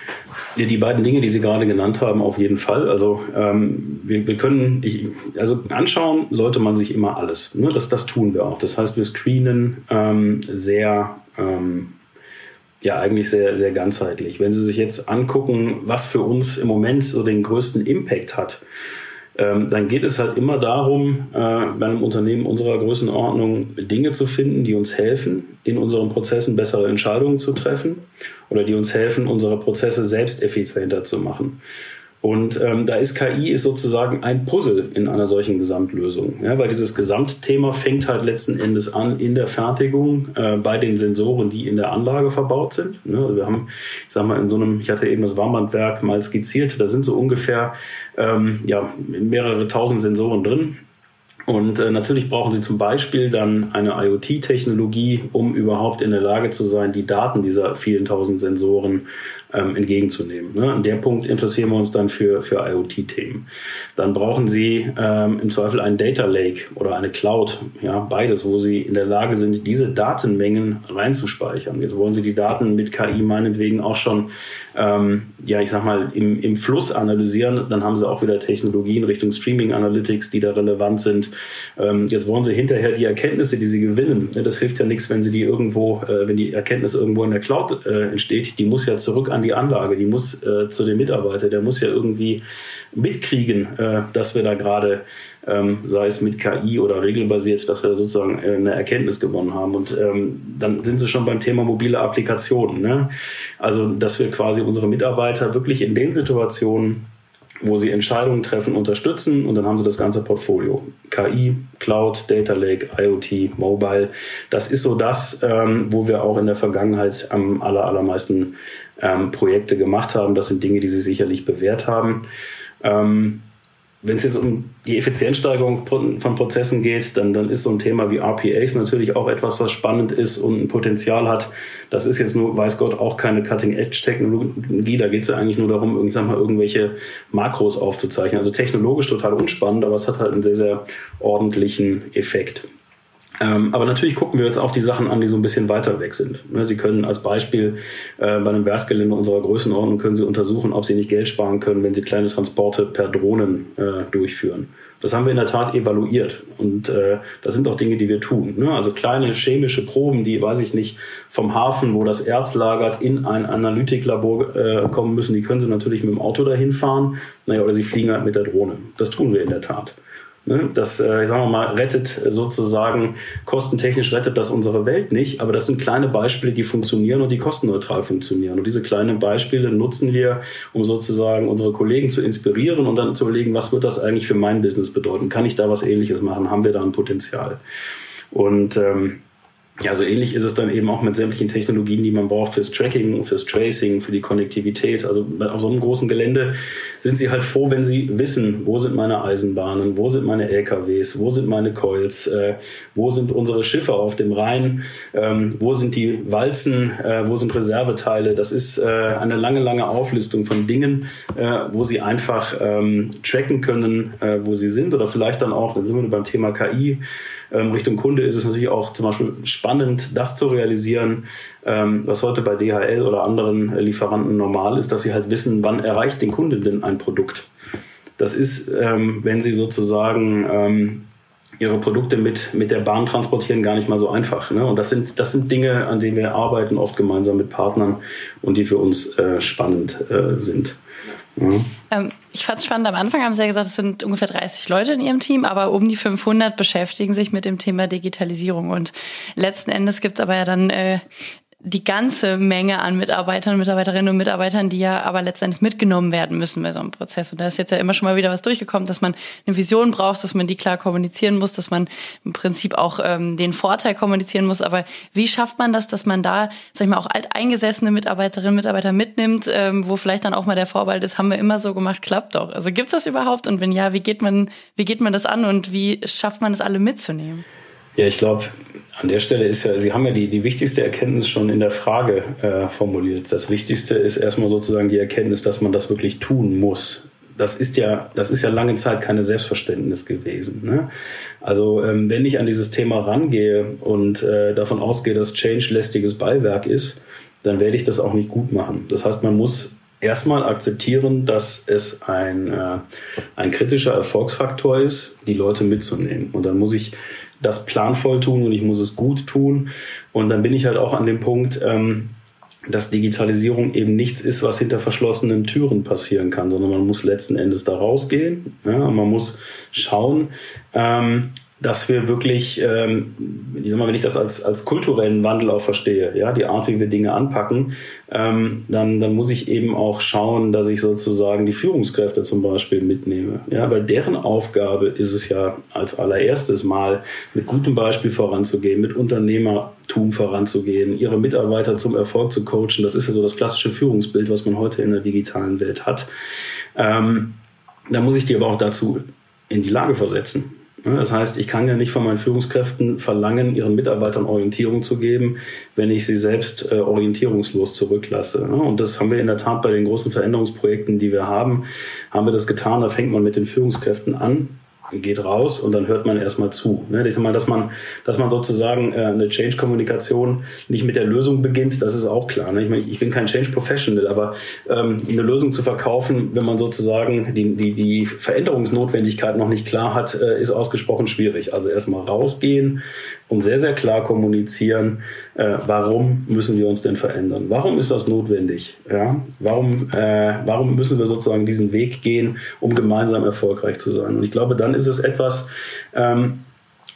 Ja, die beiden Dinge, die Sie gerade genannt haben, auf jeden Fall. Also ähm, wir, wir können, ich, also anschauen sollte man sich immer alles. Ne? Das, das tun wir auch. Das heißt, wir screenen ähm, sehr ähm, ja eigentlich sehr, sehr ganzheitlich. Wenn Sie sich jetzt angucken, was für uns im Moment so den größten Impact hat, ähm, dann geht es halt immer darum, äh, bei einem Unternehmen unserer Größenordnung Dinge zu finden, die uns helfen, in unseren Prozessen bessere Entscheidungen zu treffen oder die uns helfen, unsere Prozesse selbst effizienter zu machen. Und ähm, da ist KI ist sozusagen ein Puzzle in einer solchen Gesamtlösung, ja, weil dieses Gesamtthema fängt halt letzten Endes an in der Fertigung äh, bei den Sensoren, die in der Anlage verbaut sind. Ne? Also wir haben, ich sag mal, in so einem, ich hatte eben das Warmbandwerk mal skizziert, da sind so ungefähr ähm, ja, mehrere tausend Sensoren drin. Und äh, natürlich brauchen Sie zum Beispiel dann eine IoT-Technologie, um überhaupt in der Lage zu sein, die Daten dieser vielen tausend Sensoren ähm, entgegenzunehmen. Ne? An der Punkt interessieren wir uns dann für, für IoT-Themen. Dann brauchen Sie ähm, im Zweifel einen Data Lake oder eine Cloud, ja, beides, wo Sie in der Lage sind, diese Datenmengen reinzuspeichern. Jetzt wollen Sie die Daten mit KI meinetwegen auch schon, ähm, ja, ich sag mal, im, im Fluss analysieren. Dann haben Sie auch wieder Technologien Richtung Streaming Analytics, die da relevant sind. Ähm, jetzt wollen Sie hinterher die Erkenntnisse, die Sie gewinnen. Ne? Das hilft ja nichts, wenn Sie die irgendwo, äh, wenn die Erkenntnis irgendwo in der Cloud äh, entsteht. Die muss ja zurück an die Anlage, die muss äh, zu den Mitarbeitern, der muss ja irgendwie mitkriegen, äh, dass wir da gerade, ähm, sei es mit KI oder regelbasiert, dass wir da sozusagen äh, eine Erkenntnis gewonnen haben. Und ähm, dann sind sie schon beim Thema mobile Applikationen. Ne? Also, dass wir quasi unsere Mitarbeiter wirklich in den Situationen wo sie Entscheidungen treffen, unterstützen und dann haben sie das ganze Portfolio. KI, Cloud, Data Lake, IoT, Mobile. Das ist so das, ähm, wo wir auch in der Vergangenheit am aller, allermeisten ähm, Projekte gemacht haben. Das sind Dinge, die sie sicherlich bewährt haben. Ähm, wenn es jetzt um die Effizienzsteigerung von Prozessen geht, dann, dann ist so ein Thema wie RPAs natürlich auch etwas, was spannend ist und ein Potenzial hat. Das ist jetzt nur, weiß Gott, auch keine Cutting-Edge-Technologie. Da geht es ja eigentlich nur darum, ich sag mal, irgendwelche Makros aufzuzeichnen. Also technologisch total unspannend, aber es hat halt einen sehr, sehr ordentlichen Effekt. Ähm, aber natürlich gucken wir jetzt auch die Sachen an, die so ein bisschen weiter weg sind. Ne, Sie können als Beispiel äh, bei einem Werksgelände unserer Größenordnung können Sie untersuchen, ob Sie nicht Geld sparen können, wenn Sie kleine Transporte per Drohnen äh, durchführen. Das haben wir in der Tat evaluiert und äh, das sind auch Dinge, die wir tun. Ne? Also kleine chemische Proben, die, weiß ich nicht, vom Hafen, wo das Erz lagert, in ein Analytiklabor äh, kommen müssen, die können Sie natürlich mit dem Auto dahin fahren, naja, oder Sie fliegen halt mit der Drohne. Das tun wir in der Tat. Ne? Das, äh, ich sage mal, rettet sozusagen, kostentechnisch rettet das unsere Welt nicht, aber das sind kleine Beispiele, die funktionieren und die kostenneutral funktionieren. Und diese kleinen Beispiele nutzen wir, um sozusagen unsere Kollegen zu inspirieren und dann zu überlegen, was wird das eigentlich für mein Business bedeuten? Kann ich da was ähnliches machen? Haben wir da ein Potenzial? Und ähm, ja, so ähnlich ist es dann eben auch mit sämtlichen Technologien, die man braucht fürs Tracking, fürs Tracing, für die Konnektivität. Also auf so einem großen Gelände sind sie halt froh, wenn sie wissen, wo sind meine Eisenbahnen, wo sind meine LKWs, wo sind meine Coils, äh, wo sind unsere Schiffe auf dem Rhein, ähm, wo sind die Walzen, äh, wo sind Reserveteile. Das ist äh, eine lange, lange Auflistung von Dingen, äh, wo sie einfach ähm, tracken können, äh, wo sie sind. Oder vielleicht dann auch, dann sind wir beim Thema KI, ähm, Richtung Kunde ist es natürlich auch zum Beispiel spannend, das zu realisieren, ähm, was heute bei DHL oder anderen Lieferanten normal ist, dass sie halt wissen, wann erreicht den Kunden denn ein Produkt. Das ist, ähm, wenn sie sozusagen ähm, ihre Produkte mit, mit der Bahn transportieren, gar nicht mal so einfach. Ne? Und das sind, das sind Dinge, an denen wir arbeiten, oft gemeinsam mit Partnern und die für uns äh, spannend äh, sind. Mhm. Ähm, ich fand es spannend, am Anfang haben Sie ja gesagt, es sind ungefähr 30 Leute in Ihrem Team, aber um die 500 beschäftigen sich mit dem Thema Digitalisierung. Und letzten Endes gibt es aber ja dann äh, die ganze Menge an Mitarbeitern, Mitarbeiterinnen und Mitarbeitern, die ja aber letztendlich mitgenommen werden müssen bei so einem Prozess. Und da ist jetzt ja immer schon mal wieder was durchgekommen, dass man eine Vision braucht, dass man die klar kommunizieren muss, dass man im Prinzip auch ähm, den Vorteil kommunizieren muss. Aber wie schafft man das, dass man da, sag ich mal, auch alteingesessene Mitarbeiterinnen und Mitarbeiter mitnimmt, ähm, wo vielleicht dann auch mal der Vorbehalt ist, haben wir immer so gemacht, klappt doch. Also gibt's das überhaupt? Und wenn ja, wie geht man, wie geht man das an und wie schafft man das alle mitzunehmen? Ja, ich glaube, an der Stelle ist ja, Sie haben ja die, die wichtigste Erkenntnis schon in der Frage äh, formuliert. Das Wichtigste ist erstmal sozusagen die Erkenntnis, dass man das wirklich tun muss. Das ist ja, das ist ja lange Zeit keine Selbstverständnis gewesen. Ne? Also ähm, wenn ich an dieses Thema rangehe und äh, davon ausgehe, dass Change lästiges Beiwerk ist, dann werde ich das auch nicht gut machen. Das heißt, man muss erstmal akzeptieren, dass es ein, äh, ein kritischer Erfolgsfaktor ist, die Leute mitzunehmen. Und dann muss ich das planvoll tun und ich muss es gut tun. Und dann bin ich halt auch an dem Punkt, ähm, dass Digitalisierung eben nichts ist, was hinter verschlossenen Türen passieren kann, sondern man muss letzten Endes da rausgehen. Ja, man muss schauen, ähm, dass wir wirklich, ähm, ich sag mal, wenn ich das als, als kulturellen Wandel auch verstehe, ja, die Art, wie wir Dinge anpacken, ähm, dann, dann muss ich eben auch schauen, dass ich sozusagen die Führungskräfte zum Beispiel mitnehme. Ja, weil deren Aufgabe ist es ja als allererstes mal mit gutem Beispiel voranzugehen, mit Unternehmertum voranzugehen, ihre Mitarbeiter zum Erfolg zu coachen. Das ist ja so das klassische Führungsbild, was man heute in der digitalen Welt hat. Ähm, da muss ich die aber auch dazu in die Lage versetzen. Das heißt, ich kann ja nicht von meinen Führungskräften verlangen, ihren Mitarbeitern Orientierung zu geben, wenn ich sie selbst äh, orientierungslos zurücklasse. Und das haben wir in der Tat bei den großen Veränderungsprojekten, die wir haben, haben wir das getan. Da fängt man mit den Führungskräften an geht raus und dann hört man erstmal zu. Ne? Ich sag mal, dass man, dass man sozusagen äh, eine Change-Kommunikation nicht mit der Lösung beginnt, das ist auch klar. Ne? Ich, meine, ich bin kein Change-Professional, aber ähm, eine Lösung zu verkaufen, wenn man sozusagen die, die, die Veränderungsnotwendigkeit noch nicht klar hat, äh, ist ausgesprochen schwierig. Also erstmal rausgehen, und sehr, sehr klar kommunizieren, äh, warum müssen wir uns denn verändern? Warum ist das notwendig? Ja? Warum, äh, warum müssen wir sozusagen diesen Weg gehen, um gemeinsam erfolgreich zu sein? Und ich glaube, dann ist es etwas, ähm,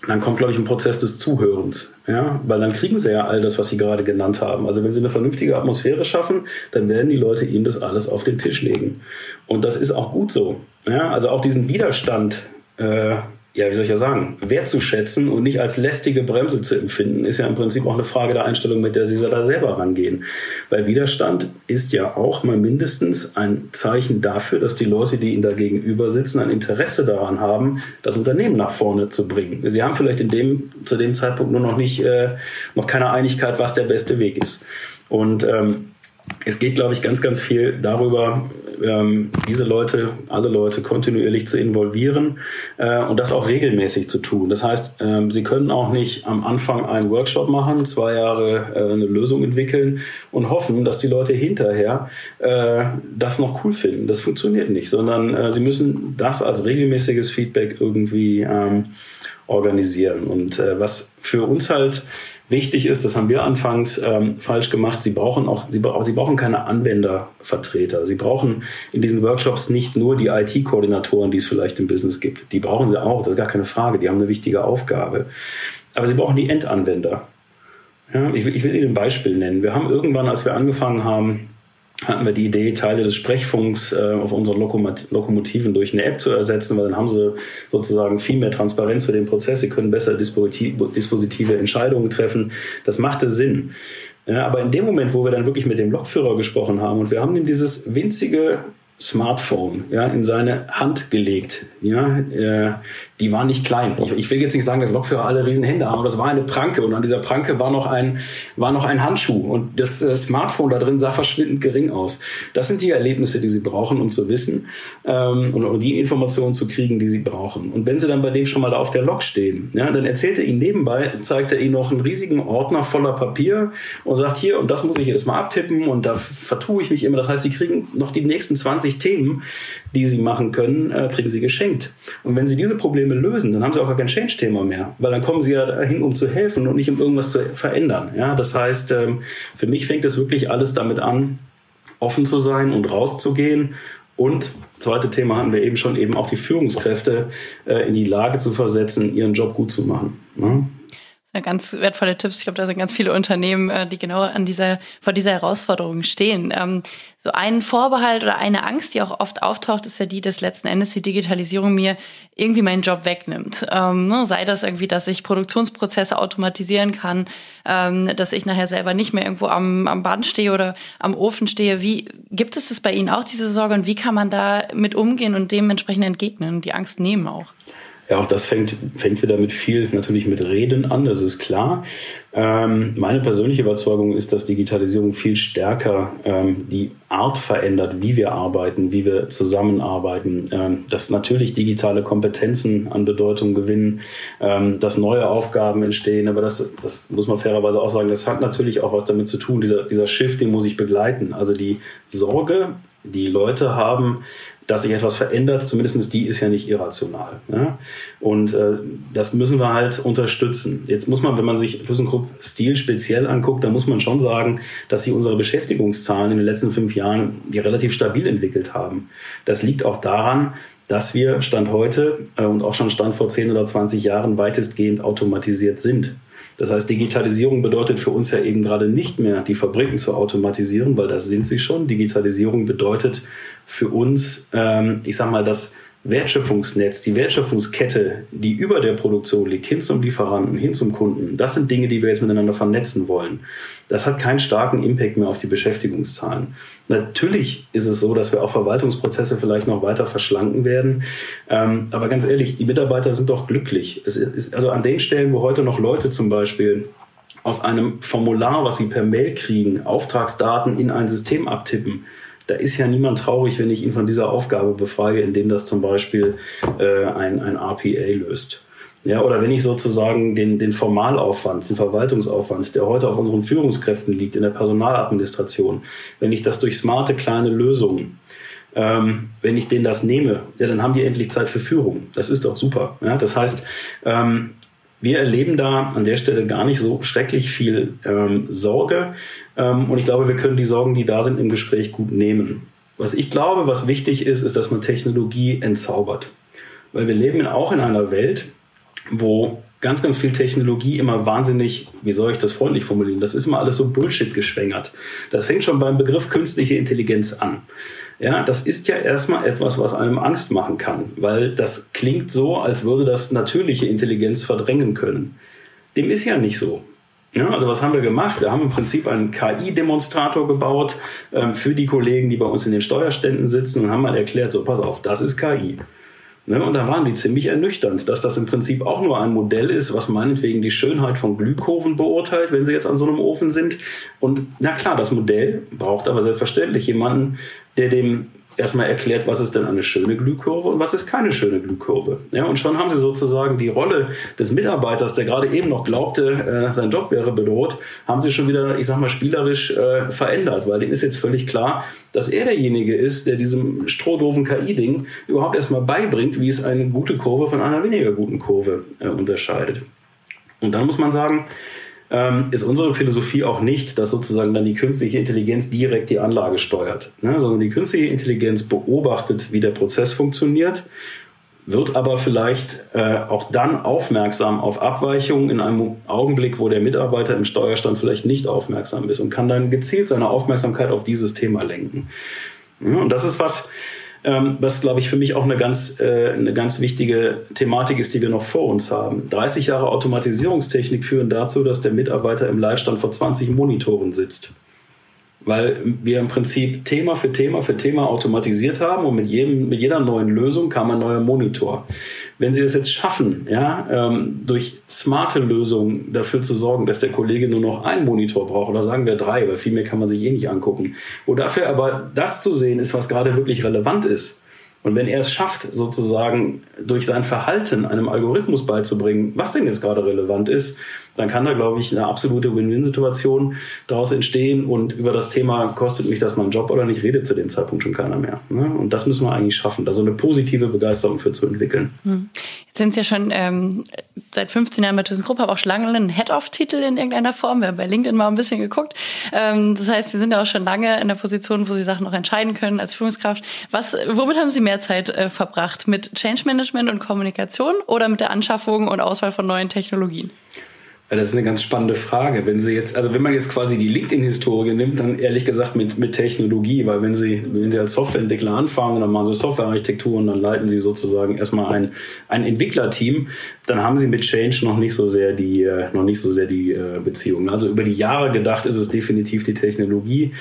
dann kommt, glaube ich, ein Prozess des Zuhörens. Ja? Weil dann kriegen sie ja all das, was sie gerade genannt haben. Also wenn sie eine vernünftige Atmosphäre schaffen, dann werden die Leute ihnen das alles auf den Tisch legen. Und das ist auch gut so. Ja? Also auch diesen Widerstand, äh, ja, wie soll ich ja sagen, wertzuschätzen und nicht als lästige Bremse zu empfinden, ist ja im Prinzip auch eine Frage der Einstellung, mit der Sie da selber rangehen. Weil Widerstand ist ja auch mal mindestens ein Zeichen dafür, dass die Leute, die Ihnen da gegenüber sitzen, ein Interesse daran haben, das Unternehmen nach vorne zu bringen. Sie haben vielleicht in dem, zu dem Zeitpunkt nur noch nicht, äh, noch keine Einigkeit, was der beste Weg ist. Und ähm, es geht, glaube ich, ganz, ganz viel darüber, ähm, diese Leute, alle Leute kontinuierlich zu involvieren äh, und das auch regelmäßig zu tun. Das heißt, ähm, sie können auch nicht am Anfang einen Workshop machen, zwei Jahre äh, eine Lösung entwickeln und hoffen, dass die Leute hinterher äh, das noch cool finden. Das funktioniert nicht, sondern äh, sie müssen das als regelmäßiges Feedback irgendwie ähm, organisieren. Und äh, was für uns halt wichtig ist, das haben wir anfangs ähm, falsch gemacht, sie brauchen auch, sie, sie brauchen keine Anwendervertreter. Sie brauchen in diesen Workshops nicht nur die IT-Koordinatoren, die es vielleicht im Business gibt. Die brauchen sie auch, das ist gar keine Frage, die haben eine wichtige Aufgabe. Aber sie brauchen die Endanwender. Ja, ich, ich will Ihnen ein Beispiel nennen. Wir haben irgendwann, als wir angefangen haben, hatten wir die Idee, Teile des Sprechfunks äh, auf unseren Lokomotiven durch eine App zu ersetzen, weil dann haben sie sozusagen viel mehr Transparenz für den Prozess, sie können besser dispositive Entscheidungen treffen. Das machte Sinn. Ja, aber in dem Moment, wo wir dann wirklich mit dem Lokführer gesprochen haben und wir haben ihm dieses winzige Smartphone ja, in seine Hand gelegt. Ja, äh, die war nicht klein. Ich, ich, will jetzt nicht sagen, dass Lokführer alle riesen Hände haben, aber das war eine Pranke und an dieser Pranke war noch ein, war noch ein Handschuh und das äh, Smartphone da drin sah verschwindend gering aus. Das sind die Erlebnisse, die sie brauchen, um zu wissen ähm, und um die Informationen zu kriegen, die sie brauchen. Und wenn sie dann bei denen schon mal da auf der Lok stehen, ja, dann erzählt er ihnen nebenbei, zeigt er ihnen noch einen riesigen Ordner voller Papier und sagt hier, und das muss ich jetzt mal abtippen und da vertue ich mich immer. Das heißt, sie kriegen noch die nächsten 20 Themen, die sie machen können, äh, kriegen sie geschenkt. Und wenn sie diese Probleme lösen, dann haben sie auch gar kein Change-Thema mehr, weil dann kommen sie ja dahin, um zu helfen und nicht um irgendwas zu verändern. Ja, das heißt, ähm, für mich fängt es wirklich alles damit an, offen zu sein und rauszugehen und zweite Thema hatten wir eben schon, eben auch die Führungskräfte äh, in die Lage zu versetzen, ihren Job gut zu machen. Ne? Ganz wertvolle Tipps. Ich glaube, da sind ganz viele Unternehmen, äh, die genau an dieser, vor dieser Herausforderung stehen. Ähm, so ein Vorbehalt oder eine Angst, die auch oft auftaucht, ist ja die, dass letzten Endes die Digitalisierung mir irgendwie meinen Job wegnimmt. Ähm, ne, sei das irgendwie, dass ich Produktionsprozesse automatisieren kann, ähm, dass ich nachher selber nicht mehr irgendwo am, am Band stehe oder am Ofen stehe. Wie gibt es das bei Ihnen auch, diese Sorge? Und wie kann man da mit umgehen und dementsprechend entgegnen und die Angst nehmen auch? Ja, auch das fängt, fängt wieder mit viel, natürlich mit Reden an, das ist klar. Ähm, meine persönliche Überzeugung ist, dass Digitalisierung viel stärker ähm, die Art verändert, wie wir arbeiten, wie wir zusammenarbeiten, ähm, dass natürlich digitale Kompetenzen an Bedeutung gewinnen, ähm, dass neue Aufgaben entstehen, aber das, das muss man fairerweise auch sagen, das hat natürlich auch was damit zu tun, dieser, dieser Shift, den muss ich begleiten. Also die Sorge, die Leute haben, dass sich etwas verändert, zumindest die ist ja nicht irrational. Ne? Und äh, das müssen wir halt unterstützen. Jetzt muss man, wenn man sich ThyssenKrupp Stil speziell anguckt, dann muss man schon sagen, dass sich unsere Beschäftigungszahlen in den letzten fünf Jahren relativ stabil entwickelt haben. Das liegt auch daran, dass wir Stand heute äh, und auch schon Stand vor 10 oder 20 Jahren weitestgehend automatisiert sind. Das heißt, Digitalisierung bedeutet für uns ja eben gerade nicht mehr, die Fabriken zu automatisieren, weil das sind sie schon. Digitalisierung bedeutet für uns, ähm, ich sag mal, das Wertschöpfungsnetz, die Wertschöpfungskette, die über der Produktion liegt, hin zum Lieferanten, hin zum Kunden, das sind Dinge, die wir jetzt miteinander vernetzen wollen. Das hat keinen starken Impact mehr auf die Beschäftigungszahlen. Natürlich ist es so, dass wir auch Verwaltungsprozesse vielleicht noch weiter verschlanken werden. Ähm, aber ganz ehrlich, die Mitarbeiter sind doch glücklich. Es ist also an den Stellen, wo heute noch Leute zum Beispiel aus einem Formular, was sie per Mail kriegen, Auftragsdaten in ein System abtippen, da ist ja niemand traurig, wenn ich ihn von dieser Aufgabe befreie, indem das zum Beispiel äh, ein, ein RPA löst. Ja, oder wenn ich sozusagen den, den Formalaufwand, den Verwaltungsaufwand, der heute auf unseren Führungskräften liegt, in der Personaladministration, wenn ich das durch smarte kleine Lösungen, ähm, wenn ich denen das nehme, ja, dann haben die endlich Zeit für Führung. Das ist doch super. Ja, das heißt, ähm, wir erleben da an der Stelle gar nicht so schrecklich viel ähm, Sorge. Ähm, und ich glaube, wir können die Sorgen, die da sind, im Gespräch gut nehmen. Was ich glaube, was wichtig ist, ist, dass man Technologie entzaubert. Weil wir leben auch in einer Welt, wo ganz, ganz viel Technologie immer wahnsinnig, wie soll ich das freundlich formulieren, das ist immer alles so Bullshit geschwängert. Das fängt schon beim Begriff künstliche Intelligenz an. Ja, das ist ja erstmal etwas, was einem Angst machen kann, weil das klingt so, als würde das natürliche Intelligenz verdrängen können. Dem ist ja nicht so. Ja, also was haben wir gemacht? Wir haben im Prinzip einen KI-Demonstrator gebaut ähm, für die Kollegen, die bei uns in den Steuerständen sitzen und haben mal erklärt, so pass auf, das ist KI. Ne? Und da waren die ziemlich ernüchternd, dass das im Prinzip auch nur ein Modell ist, was meinetwegen die Schönheit von Glühkurven beurteilt, wenn sie jetzt an so einem Ofen sind. Und na klar, das Modell braucht aber selbstverständlich jemanden, der dem erstmal erklärt, was ist denn eine schöne Glühkurve und was ist keine schöne Glühkurve. Ja, und schon haben sie sozusagen die Rolle des Mitarbeiters, der gerade eben noch glaubte, äh, sein Job wäre bedroht, haben sie schon wieder, ich sag mal, spielerisch äh, verändert, weil dem ist jetzt völlig klar, dass er derjenige ist, der diesem strohdoofen KI-Ding überhaupt erstmal beibringt, wie es eine gute Kurve von einer weniger guten Kurve äh, unterscheidet. Und dann muss man sagen, ähm, ist unsere Philosophie auch nicht, dass sozusagen dann die künstliche Intelligenz direkt die Anlage steuert, ne? sondern die künstliche Intelligenz beobachtet, wie der Prozess funktioniert, wird aber vielleicht äh, auch dann aufmerksam auf Abweichungen in einem Augenblick, wo der Mitarbeiter im Steuerstand vielleicht nicht aufmerksam ist und kann dann gezielt seine Aufmerksamkeit auf dieses Thema lenken. Ja, und das ist was, ähm, was, glaube ich, für mich auch eine ganz, äh, eine ganz wichtige Thematik ist, die wir noch vor uns haben. 30 Jahre Automatisierungstechnik führen dazu, dass der Mitarbeiter im Leihstand vor 20 Monitoren sitzt weil wir im Prinzip Thema für Thema für Thema automatisiert haben und mit, jedem, mit jeder neuen Lösung kam ein neuer Monitor. Wenn Sie es jetzt schaffen, ja, ähm, durch smarte Lösungen dafür zu sorgen, dass der Kollege nur noch einen Monitor braucht oder sagen wir drei, weil viel mehr kann man sich eh nicht angucken, wo dafür aber das zu sehen ist, was gerade wirklich relevant ist, und wenn er es schafft, sozusagen durch sein Verhalten einem Algorithmus beizubringen, was denn jetzt gerade relevant ist, dann kann da, glaube ich, eine absolute Win-Win-Situation daraus entstehen. Und über das Thema, kostet mich das mein Job oder nicht, redet zu dem Zeitpunkt schon keiner mehr. Ne? Und das müssen wir eigentlich schaffen, da so eine positive Begeisterung für zu entwickeln. Hm. Jetzt sind es ja schon ähm, seit 15 Jahren bei ThyssenKrupp, habe auch schon lange einen Head-Off-Titel in irgendeiner Form. Wir haben bei LinkedIn mal ein bisschen geguckt. Ähm, das heißt, Sie sind ja auch schon lange in der Position, wo Sie Sachen noch entscheiden können als Führungskraft. Was, womit haben Sie mehr Zeit äh, verbracht? Mit Change Management und Kommunikation oder mit der Anschaffung und Auswahl von neuen Technologien? Das ist eine ganz spannende Frage. Wenn Sie jetzt, also wenn man jetzt quasi die LinkedIn-Historie nimmt, dann ehrlich gesagt mit, mit Technologie, weil wenn Sie, wenn Sie als Softwareentwickler anfangen, dann machen Sie Softwarearchitektur und dann leiten Sie sozusagen erstmal ein, ein Entwicklerteam, dann haben Sie mit Change noch nicht so sehr die, äh, noch nicht so sehr die äh, Beziehung. Also über die Jahre gedacht ist es definitiv die Technologie.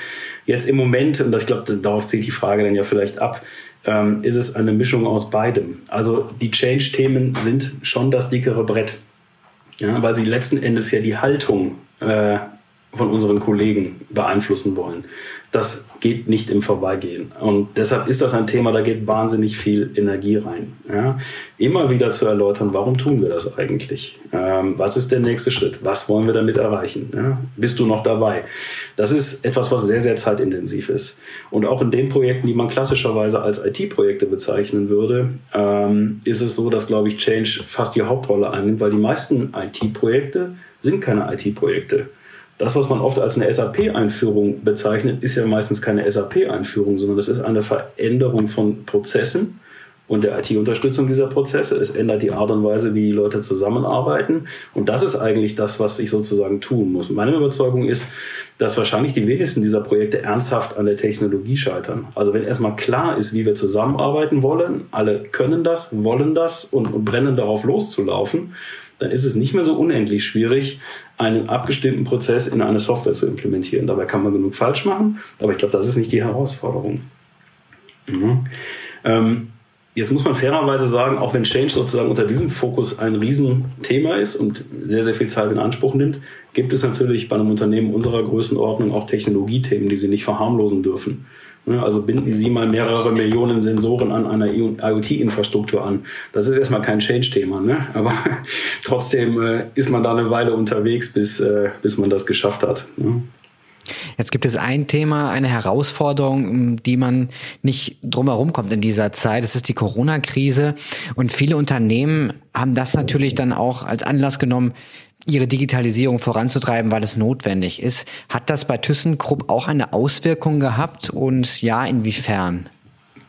Jetzt im Moment, und ich glaube, darauf zieht die Frage dann ja vielleicht ab, ähm, ist es eine Mischung aus beidem. Also die Change-Themen sind schon das dickere Brett ja, weil sie letzten Endes ja die Haltung äh, von unseren Kollegen beeinflussen wollen. Das geht nicht im Vorbeigehen. Und deshalb ist das ein Thema, da geht wahnsinnig viel Energie rein. Ja? Immer wieder zu erläutern, warum tun wir das eigentlich? Ähm, was ist der nächste Schritt? Was wollen wir damit erreichen? Ja? Bist du noch dabei? Das ist etwas, was sehr, sehr zeitintensiv ist. Und auch in den Projekten, die man klassischerweise als IT-Projekte bezeichnen würde, ähm, ist es so, dass, glaube ich, Change fast die Hauptrolle einnimmt, weil die meisten IT-Projekte sind keine IT-Projekte das, was man oft als eine SAP-Einführung bezeichnet, ist ja meistens keine SAP-Einführung, sondern das ist eine Veränderung von Prozessen und der IT-Unterstützung dieser Prozesse. Es ändert die Art und Weise, wie die Leute zusammenarbeiten. Und das ist eigentlich das, was ich sozusagen tun muss. Meine Überzeugung ist, dass wahrscheinlich die wenigsten dieser Projekte ernsthaft an der Technologie scheitern. Also wenn erstmal klar ist, wie wir zusammenarbeiten wollen, alle können das, wollen das und, und brennen darauf loszulaufen, dann ist es nicht mehr so unendlich schwierig, einen abgestimmten Prozess in eine Software zu implementieren. Dabei kann man genug falsch machen, aber ich glaube, das ist nicht die Herausforderung. Mhm. Ähm, jetzt muss man fairerweise sagen, auch wenn Change sozusagen unter diesem Fokus ein Riesenthema ist und sehr, sehr viel Zeit in Anspruch nimmt, gibt es natürlich bei einem Unternehmen unserer Größenordnung auch Technologiethemen, die Sie nicht verharmlosen dürfen. Ne, also binden Sie mal mehrere Millionen Sensoren an einer IoT-Infrastruktur an. Das ist erstmal kein Change-Thema, ne? aber trotzdem äh, ist man da eine Weile unterwegs, bis, äh, bis man das geschafft hat. Ne? Jetzt gibt es ein Thema, eine Herausforderung, um die man nicht drumherum kommt in dieser Zeit. Das ist die Corona-Krise. Und viele Unternehmen haben das natürlich dann auch als Anlass genommen, ihre Digitalisierung voranzutreiben, weil es notwendig ist. Hat das bei ThyssenKrupp auch eine Auswirkung gehabt und ja, inwiefern?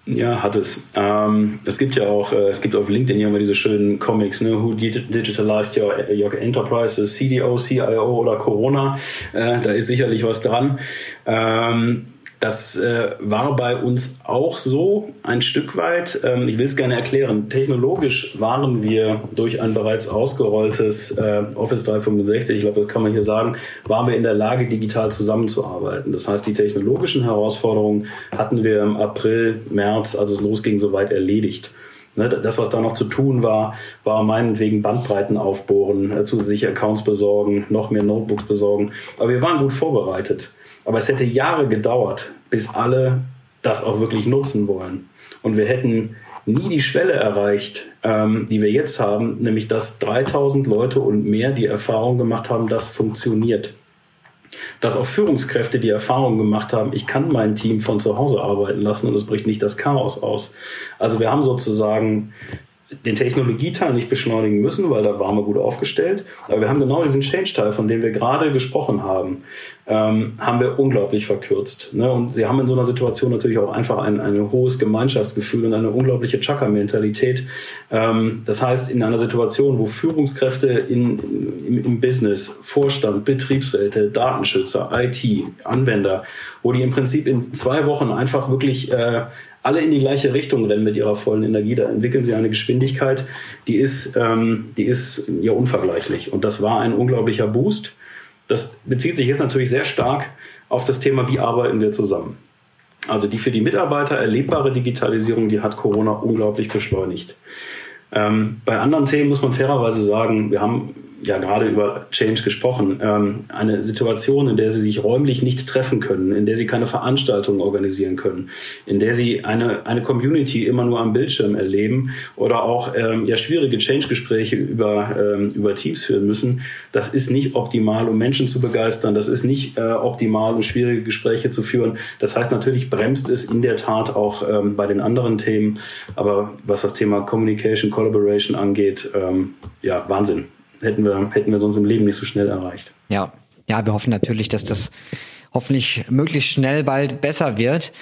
Ja, hat es. Ähm, es gibt ja auch, äh, es gibt auf LinkedIn ja immer diese schönen Comics, ne? Who digitalized your, your enterprises, CDO, CIO oder Corona. Äh, da ist sicherlich was dran. Ähm, das äh, war bei uns auch so ein Stück weit. Ähm, ich will es gerne erklären. Technologisch waren wir durch ein bereits ausgerolltes äh, Office 365, ich glaube, das kann man hier sagen, waren wir in der Lage, digital zusammenzuarbeiten. Das heißt, die technologischen Herausforderungen hatten wir im April, März, als es losging, soweit erledigt. Ne, das, was da noch zu tun war, war meinetwegen Bandbreiten aufbohren, äh, zusätzliche Accounts besorgen, noch mehr Notebooks besorgen. Aber wir waren gut vorbereitet. Aber es hätte Jahre gedauert, bis alle das auch wirklich nutzen wollen. Und wir hätten nie die Schwelle erreicht, ähm, die wir jetzt haben, nämlich dass 3000 Leute und mehr die Erfahrung gemacht haben, das funktioniert. Dass auch Führungskräfte die Erfahrung gemacht haben, ich kann mein Team von zu Hause arbeiten lassen und es bricht nicht das Chaos aus. Also wir haben sozusagen den Technologieteil nicht beschleunigen müssen, weil da waren wir gut aufgestellt. Aber wir haben genau diesen Change-Teil, von dem wir gerade gesprochen haben, ähm, haben wir unglaublich verkürzt. Ne? Und sie haben in so einer Situation natürlich auch einfach ein, ein hohes Gemeinschaftsgefühl und eine unglaubliche Chaka-Mentalität. Ähm, das heißt, in einer Situation, wo Führungskräfte in, im, im Business, Vorstand, Betriebsräte, Datenschützer, IT, Anwender, wo die im Prinzip in zwei Wochen einfach wirklich äh, alle in die gleiche Richtung rennen mit ihrer vollen Energie. Da entwickeln sie eine Geschwindigkeit, die ist, ähm, die ist ja unvergleichlich. Und das war ein unglaublicher Boost. Das bezieht sich jetzt natürlich sehr stark auf das Thema, wie arbeiten wir zusammen. Also die für die Mitarbeiter erlebbare Digitalisierung, die hat Corona unglaublich beschleunigt. Ähm, bei anderen Themen muss man fairerweise sagen, wir haben ja gerade über Change gesprochen, ähm, eine Situation, in der sie sich räumlich nicht treffen können, in der sie keine Veranstaltungen organisieren können, in der sie eine, eine Community immer nur am Bildschirm erleben oder auch ähm, ja schwierige Change-Gespräche über, ähm, über Teams führen müssen, das ist nicht optimal, um Menschen zu begeistern, das ist nicht äh, optimal, um schwierige Gespräche zu führen. Das heißt, natürlich bremst es in der Tat auch ähm, bei den anderen Themen, aber was das Thema Communication, Collaboration angeht, ähm, ja, Wahnsinn hätten wir, hätten wir sonst im Leben nicht so schnell erreicht. Ja, ja, wir hoffen natürlich, dass das hoffentlich möglichst schnell bald besser wird.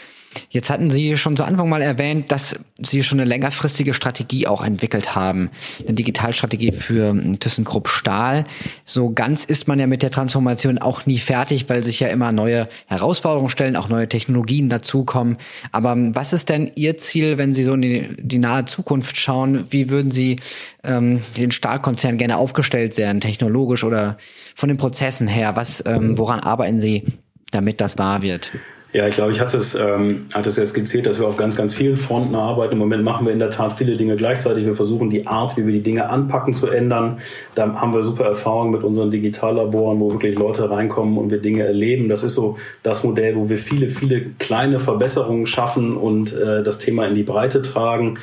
Jetzt hatten Sie schon zu Anfang mal erwähnt, dass Sie schon eine längerfristige Strategie auch entwickelt haben, eine Digitalstrategie für ThyssenKrupp Stahl. So ganz ist man ja mit der Transformation auch nie fertig, weil sich ja immer neue Herausforderungen stellen, auch neue Technologien dazukommen. Aber was ist denn Ihr Ziel, wenn Sie so in die, die nahe Zukunft schauen? Wie würden Sie ähm, den Stahlkonzern gerne aufgestellt sehen, technologisch oder von den Prozessen her? Was, ähm, woran arbeiten Sie, damit das wahr wird? Ja, ich glaube, ich hatte es, ähm, hatte es ja skizziert, dass wir auf ganz, ganz vielen Fronten arbeiten. Im Moment machen wir in der Tat viele Dinge gleichzeitig. Wir versuchen die Art, wie wir die Dinge anpacken, zu ändern. Da haben wir super Erfahrungen mit unseren Digitallaboren, wo wirklich Leute reinkommen und wir Dinge erleben. Das ist so das Modell, wo wir viele, viele kleine Verbesserungen schaffen und äh, das Thema in die Breite tragen.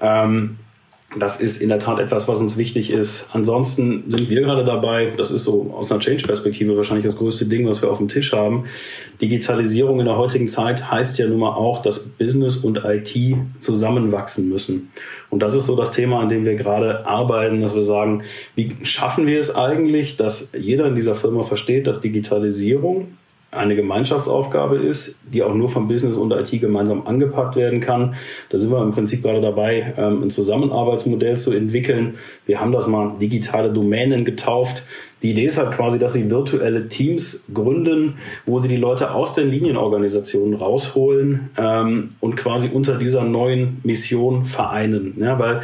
Ähm, das ist in der Tat etwas, was uns wichtig ist. Ansonsten sind wir gerade dabei, das ist so aus einer Change-Perspektive wahrscheinlich das größte Ding, was wir auf dem Tisch haben. Digitalisierung in der heutigen Zeit heißt ja nun mal auch, dass Business und IT zusammenwachsen müssen. Und das ist so das Thema, an dem wir gerade arbeiten, dass wir sagen, wie schaffen wir es eigentlich, dass jeder in dieser Firma versteht, dass Digitalisierung eine Gemeinschaftsaufgabe ist, die auch nur vom Business und IT gemeinsam angepackt werden kann. Da sind wir im Prinzip gerade dabei, ähm, ein Zusammenarbeitsmodell zu entwickeln. Wir haben das mal digitale Domänen getauft. Die Idee ist halt quasi, dass sie virtuelle Teams gründen, wo sie die Leute aus den Linienorganisationen rausholen ähm, und quasi unter dieser neuen Mission vereinen. Ja, weil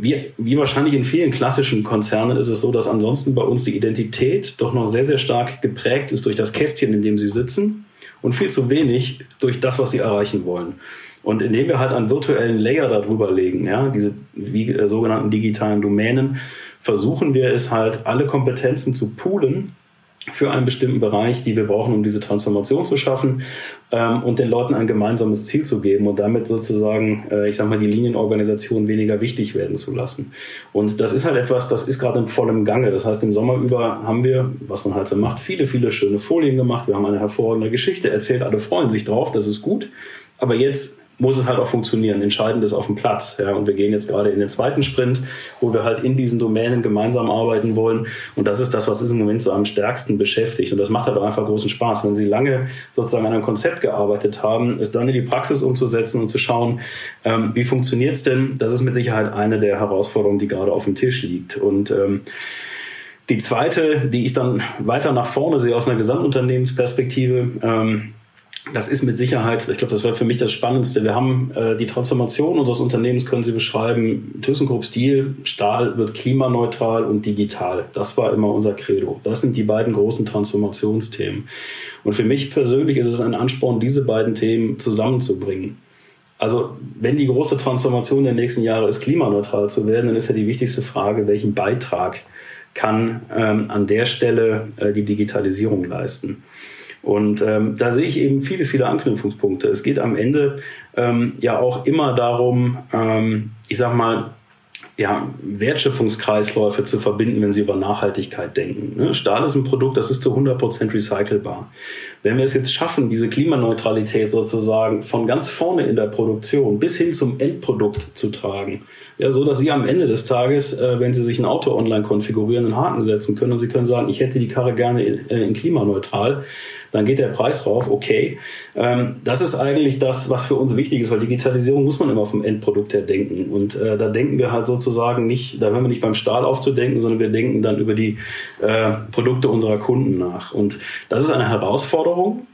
wie, wie wahrscheinlich in vielen klassischen Konzernen ist es so, dass ansonsten bei uns die Identität doch noch sehr, sehr stark geprägt ist durch das Kästchen, in dem sie sitzen und viel zu wenig durch das, was sie erreichen wollen. Und indem wir halt einen virtuellen Layer darüber legen, ja, diese wie, äh, sogenannten digitalen Domänen, versuchen wir es halt, alle Kompetenzen zu poolen für einen bestimmten Bereich, die wir brauchen, um diese Transformation zu schaffen ähm, und den Leuten ein gemeinsames Ziel zu geben und damit sozusagen, äh, ich sag mal, die Linienorganisation weniger wichtig werden zu lassen. Und das ist halt etwas, das ist gerade in vollem Gange. Das heißt, im Sommer über haben wir, was man halt so macht, viele, viele schöne Folien gemacht. Wir haben eine hervorragende Geschichte erzählt. Alle freuen sich drauf, das ist gut. Aber jetzt muss es halt auch funktionieren. Entscheidend ist auf dem Platz. Ja, und wir gehen jetzt gerade in den zweiten Sprint, wo wir halt in diesen Domänen gemeinsam arbeiten wollen. Und das ist das, was uns im Moment so am stärksten beschäftigt. Und das macht halt auch einfach großen Spaß. Wenn Sie lange sozusagen an einem Konzept gearbeitet haben, es dann in die Praxis umzusetzen und zu schauen, ähm, wie funktioniert es denn? Das ist mit Sicherheit eine der Herausforderungen, die gerade auf dem Tisch liegt. Und ähm, die zweite, die ich dann weiter nach vorne sehe aus einer Gesamtunternehmensperspektive, ähm, das ist mit Sicherheit, ich glaube, das wäre für mich das Spannendste. Wir haben äh, die Transformation unseres Unternehmens, können Sie beschreiben, ThyssenKrupp Stil, Stahl wird klimaneutral und digital. Das war immer unser Credo. Das sind die beiden großen Transformationsthemen. Und für mich persönlich ist es ein Ansporn, diese beiden Themen zusammenzubringen. Also wenn die große Transformation der nächsten Jahre ist, klimaneutral zu werden, dann ist ja die wichtigste Frage, welchen Beitrag kann ähm, an der Stelle äh, die Digitalisierung leisten. Und ähm, da sehe ich eben viele, viele Anknüpfungspunkte. Es geht am Ende ähm, ja auch immer darum, ähm, ich sag mal, ja, Wertschöpfungskreisläufe zu verbinden, wenn Sie über Nachhaltigkeit denken. Ne? Stahl ist ein Produkt, das ist zu 100% recycelbar. Wenn wir es jetzt schaffen, diese Klimaneutralität sozusagen von ganz vorne in der Produktion bis hin zum Endprodukt zu tragen, ja, so dass Sie am Ende des Tages, äh, wenn Sie sich ein Auto online konfigurieren, einen Haken setzen können und Sie können sagen, ich hätte die Karre gerne in, äh, in klimaneutral, dann geht der Preis rauf, okay. Ähm, das ist eigentlich das, was für uns wichtig ist, weil Digitalisierung muss man immer vom Endprodukt her denken. Und äh, da denken wir halt sozusagen nicht, da hören wir nicht beim Stahl aufzudenken, sondern wir denken dann über die äh, Produkte unserer Kunden nach. Und das ist eine Herausforderung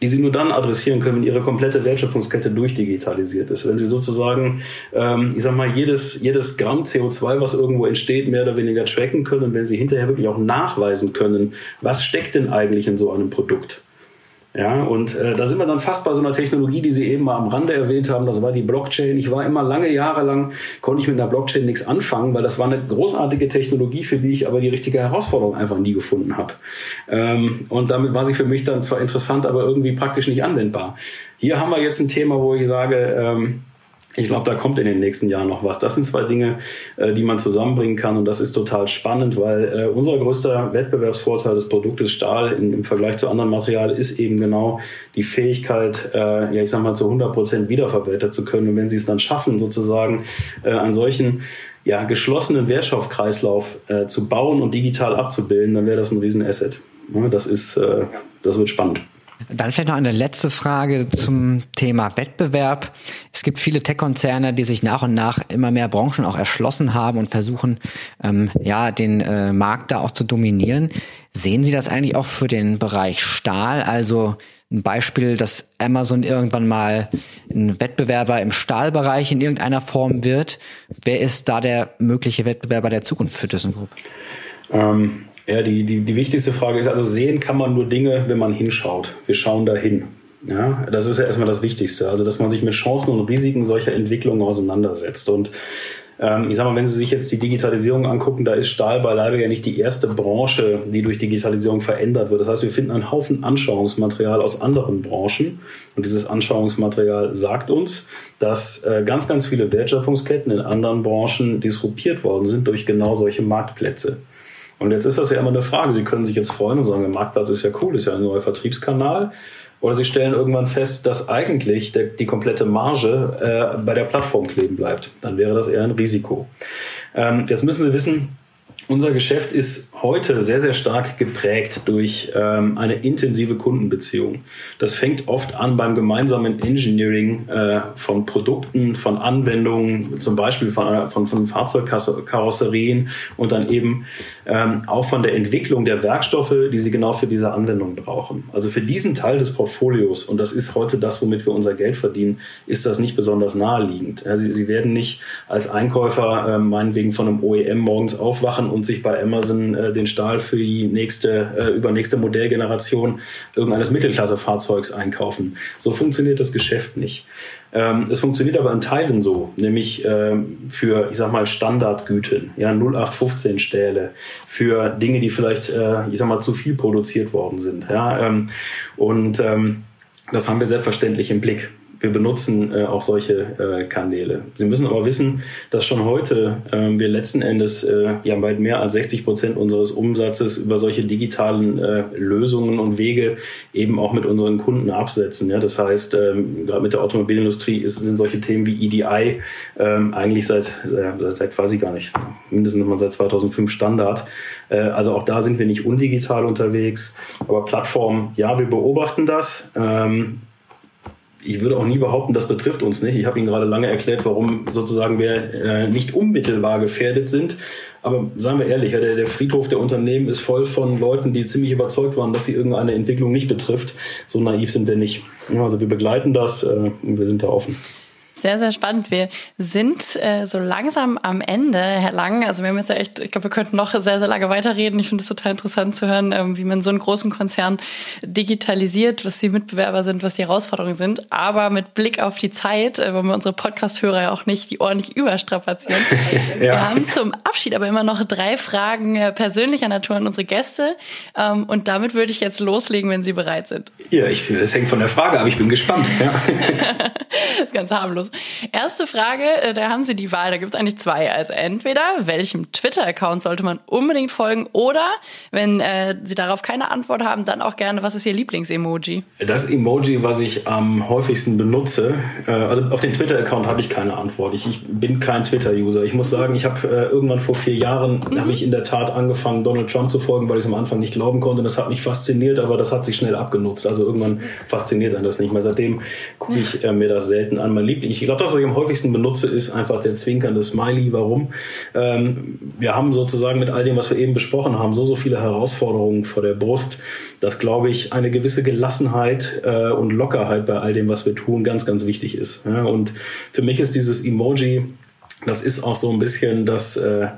die sie nur dann adressieren können, wenn ihre komplette Wertschöpfungskette durchdigitalisiert ist. Wenn sie sozusagen, ähm, ich sag mal, jedes, jedes Gramm CO2, was irgendwo entsteht, mehr oder weniger tracken können wenn sie hinterher wirklich auch nachweisen können, was steckt denn eigentlich in so einem Produkt. Ja, und äh, da sind wir dann fast bei so einer Technologie, die Sie eben mal am Rande erwähnt haben. Das war die Blockchain. Ich war immer lange Jahre lang, konnte ich mit einer Blockchain nichts anfangen, weil das war eine großartige Technologie, für die ich aber die richtige Herausforderung einfach nie gefunden habe. Ähm, und damit war sie für mich dann zwar interessant, aber irgendwie praktisch nicht anwendbar. Hier haben wir jetzt ein Thema, wo ich sage, ähm, ich glaube, da kommt in den nächsten Jahren noch was. Das sind zwei Dinge, äh, die man zusammenbringen kann und das ist total spannend, weil äh, unser größter Wettbewerbsvorteil des Produktes Stahl im, Vergleich zu anderen Materialien ist eben genau die Fähigkeit, äh, ja ich sag mal zu 100 Prozent wiederverwertet zu können. Und wenn Sie es dann schaffen, sozusagen an solchen ja, geschlossenen Wertstoffkreislauf zu bauen und digital abzubilden, dann wäre das ein Riesenasset. das ist, das wird spannend. Dann vielleicht noch eine letzte Frage zum Thema Wettbewerb. Es gibt viele Tech-Konzerne, die sich nach und nach immer mehr Branchen auch erschlossen haben und versuchen, ähm, ja, den äh, Markt da auch zu dominieren. Sehen Sie das eigentlich auch für den Bereich Stahl? Also ein Beispiel, dass Amazon irgendwann mal ein Wettbewerber im Stahlbereich in irgendeiner Form wird. Wer ist da der mögliche Wettbewerber der Zukunft für ThyssenKrupp? Ähm, ja, die, die, die wichtigste Frage ist also, sehen kann man nur Dinge, wenn man hinschaut. Wir schauen dahin. Ja, das ist ja erstmal das Wichtigste. Also, dass man sich mit Chancen und Risiken solcher Entwicklungen auseinandersetzt. Und ähm, ich sag mal, wenn Sie sich jetzt die Digitalisierung angucken, da ist Stahl beileibe ja nicht die erste Branche, die durch Digitalisierung verändert wird. Das heißt, wir finden einen Haufen Anschauungsmaterial aus anderen Branchen. Und dieses Anschauungsmaterial sagt uns, dass äh, ganz, ganz viele Wertschöpfungsketten in anderen Branchen disruptiert worden sind durch genau solche Marktplätze. Und jetzt ist das ja immer eine Frage. Sie können sich jetzt freuen und sagen, der Marktplatz ist ja cool, ist ja ein neuer Vertriebskanal. Oder Sie stellen irgendwann fest, dass eigentlich der, die komplette Marge äh, bei der Plattform kleben bleibt. Dann wäre das eher ein Risiko. Ähm, jetzt müssen Sie wissen, unser Geschäft ist heute sehr, sehr stark geprägt durch ähm, eine intensive Kundenbeziehung. Das fängt oft an beim gemeinsamen Engineering äh, von Produkten, von Anwendungen, zum Beispiel von, von, von Fahrzeugkarosserien und dann eben ähm, auch von der Entwicklung der Werkstoffe, die sie genau für diese Anwendung brauchen. Also für diesen Teil des Portfolios, und das ist heute das, womit wir unser Geld verdienen, ist das nicht besonders naheliegend. Ja, sie, sie werden nicht als Einkäufer äh, meinetwegen von einem OEM morgens aufwachen und sich bei Amazon äh, den Stahl für die nächste, äh, übernächste Modellgeneration irgendeines Mittelklassefahrzeugs einkaufen. So funktioniert das Geschäft nicht. Ähm, es funktioniert aber in Teilen so, nämlich ähm, für, ich sag mal, Standardgüten, ja, 0815 Stähle, für Dinge, die vielleicht, äh, ich sag mal, zu viel produziert worden sind, ja, ähm, und ähm, das haben wir selbstverständlich im Blick wir benutzen äh, auch solche äh, Kanäle. Sie müssen aber wissen, dass schon heute äh, wir letzten Endes äh, ja weit mehr als 60 Prozent unseres Umsatzes über solche digitalen äh, Lösungen und Wege eben auch mit unseren Kunden absetzen. Ja? Das heißt, ähm, gerade mit der Automobilindustrie ist, sind solche Themen wie EDI ähm, eigentlich seit, äh, seit quasi gar nicht, mindestens mal seit 2005 Standard. Also auch da sind wir nicht undigital unterwegs. Aber Plattformen, ja, wir beobachten das. Ähm, ich würde auch nie behaupten, das betrifft uns nicht. Ich habe Ihnen gerade lange erklärt, warum sozusagen wir äh, nicht unmittelbar gefährdet sind. Aber sagen wir ehrlich, der, der Friedhof der Unternehmen ist voll von Leuten, die ziemlich überzeugt waren, dass sie irgendeine Entwicklung nicht betrifft. So naiv sind wir nicht. Also wir begleiten das äh, und wir sind da offen. Sehr, sehr spannend. Wir sind äh, so langsam am Ende, Herr Lang. Also wir haben jetzt ja echt, ich glaube, wir könnten noch sehr, sehr lange weiterreden. Ich finde es total interessant zu hören, ähm, wie man so einen großen Konzern digitalisiert, was die Mitbewerber sind, was die Herausforderungen sind. Aber mit Blick auf die Zeit, äh, wollen wir unsere Podcast-Hörer ja auch nicht die Ohren nicht überstrapazieren. ja. Wir haben zum Abschied aber immer noch drei Fragen äh, persönlicher Natur an unsere Gäste. Ähm, und damit würde ich jetzt loslegen, wenn Sie bereit sind. Ja, ich, es hängt von der Frage ab. Ich bin gespannt. Ja. das ist ganz harmlos. Erste Frage, äh, da haben Sie die Wahl. Da gibt es eigentlich zwei. Also entweder, welchem Twitter-Account sollte man unbedingt folgen? Oder, wenn äh, Sie darauf keine Antwort haben, dann auch gerne, was ist Ihr Lieblings-Emoji? Das Emoji, was ich am häufigsten benutze, äh, also auf den Twitter-Account habe ich keine Antwort. Ich, ich bin kein Twitter-User. Ich muss sagen, ich habe äh, irgendwann vor vier Jahren, mhm. habe ich in der Tat angefangen, Donald Trump zu folgen, weil ich es am Anfang nicht glauben konnte. Das hat mich fasziniert, aber das hat sich schnell abgenutzt. Also irgendwann fasziniert einen das nicht mehr. Seitdem gucke ich äh, mir das selten an. Mein Liebling, ich glaube, das, was ich am häufigsten benutze, ist einfach der zwinkernde Smiley. Warum? Ähm, wir haben sozusagen mit all dem, was wir eben besprochen haben, so, so viele Herausforderungen vor der Brust, dass, glaube ich, eine gewisse Gelassenheit äh, und Lockerheit bei all dem, was wir tun, ganz, ganz wichtig ist. Ja? Und für mich ist dieses Emoji, das ist auch so ein bisschen das, äh,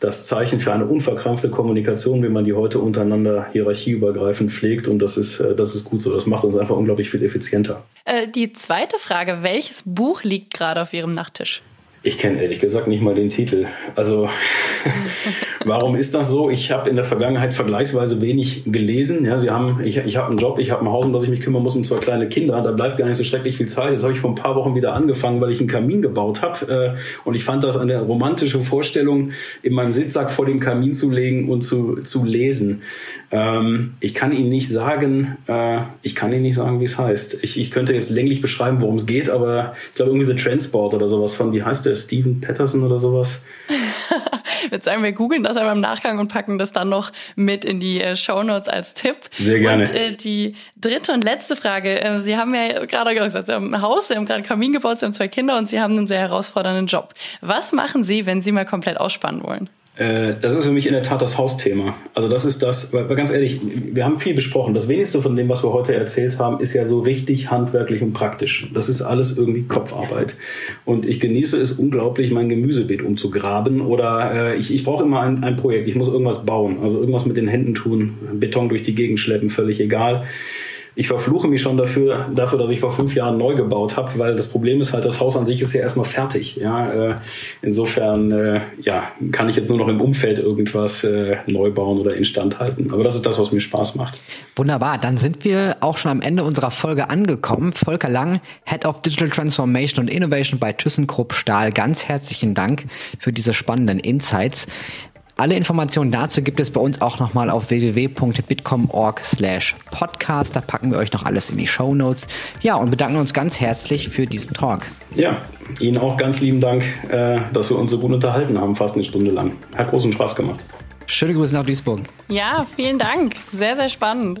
das Zeichen für eine unverkrampfte Kommunikation, wie man die heute untereinander hierarchieübergreifend pflegt. Und das ist, äh, das ist gut so. Das macht uns einfach unglaublich viel effizienter. Äh, die zweite Frage, welches Buch liegt gerade auf Ihrem Nachttisch? Ich kenne ehrlich gesagt nicht mal den Titel. Also warum ist das so? Ich habe in der Vergangenheit vergleichsweise wenig gelesen. Ja, Sie haben, ich, ich habe einen Job, ich habe ein Haus, um das ich mich kümmern muss, und zwei kleine Kinder. Da bleibt gar nicht so schrecklich viel Zeit. Jetzt habe ich vor ein paar Wochen wieder angefangen, weil ich einen Kamin gebaut habe. Äh, und ich fand das eine romantische Vorstellung, in meinem Sitzsack vor dem Kamin zu legen und zu, zu lesen. Ähm, ich kann Ihnen nicht sagen, äh, ich kann Ihnen nicht sagen, wie es heißt. Ich, ich könnte jetzt länglich beschreiben, worum es geht, aber ich glaube irgendwie The Transport oder sowas von, wie heißt der, Steven Patterson oder sowas? ich würde sagen, wir googeln das aber im Nachgang und packen das dann noch mit in die äh, Show Notes als Tipp. Sehr gerne. Und äh, die dritte und letzte Frage. Äh, Sie haben ja gerade gesagt, Sie haben ein Haus, Sie haben gerade einen Kamin gebaut, Sie haben zwei Kinder und Sie haben einen sehr herausfordernden Job. Was machen Sie, wenn Sie mal komplett ausspannen wollen? Äh, das ist für mich in der Tat das Hausthema. Also das ist das, weil, ganz ehrlich, wir haben viel besprochen. Das wenigste von dem, was wir heute erzählt haben, ist ja so richtig handwerklich und praktisch. Das ist alles irgendwie Kopfarbeit. Und ich genieße es unglaublich, mein Gemüsebeet umzugraben oder äh, ich, ich brauche immer ein, ein Projekt. Ich muss irgendwas bauen, also irgendwas mit den Händen tun, Beton durch die Gegend schleppen, völlig egal ich verfluche mich schon dafür, dafür, dass ich vor fünf Jahren neu gebaut habe, weil das Problem ist halt, das Haus an sich ist ja erstmal fertig. Ja, äh, insofern äh, ja, kann ich jetzt nur noch im Umfeld irgendwas äh, neu bauen oder instand halten. Aber das ist das, was mir Spaß macht. Wunderbar, dann sind wir auch schon am Ende unserer Folge angekommen. Volker Lang, Head of Digital Transformation und Innovation bei ThyssenKrupp Stahl, ganz herzlichen Dank für diese spannenden Insights. Alle Informationen dazu gibt es bei uns auch nochmal auf www.bitcom.org slash podcast. Da packen wir euch noch alles in die Show Notes. Ja, und bedanken uns ganz herzlich für diesen Talk. Ja, Ihnen auch ganz lieben Dank, äh, dass wir uns so gut unterhalten haben, fast eine Stunde lang. Hat großen Spaß gemacht. Schöne Grüße nach Duisburg. Ja, vielen Dank. Sehr, sehr spannend.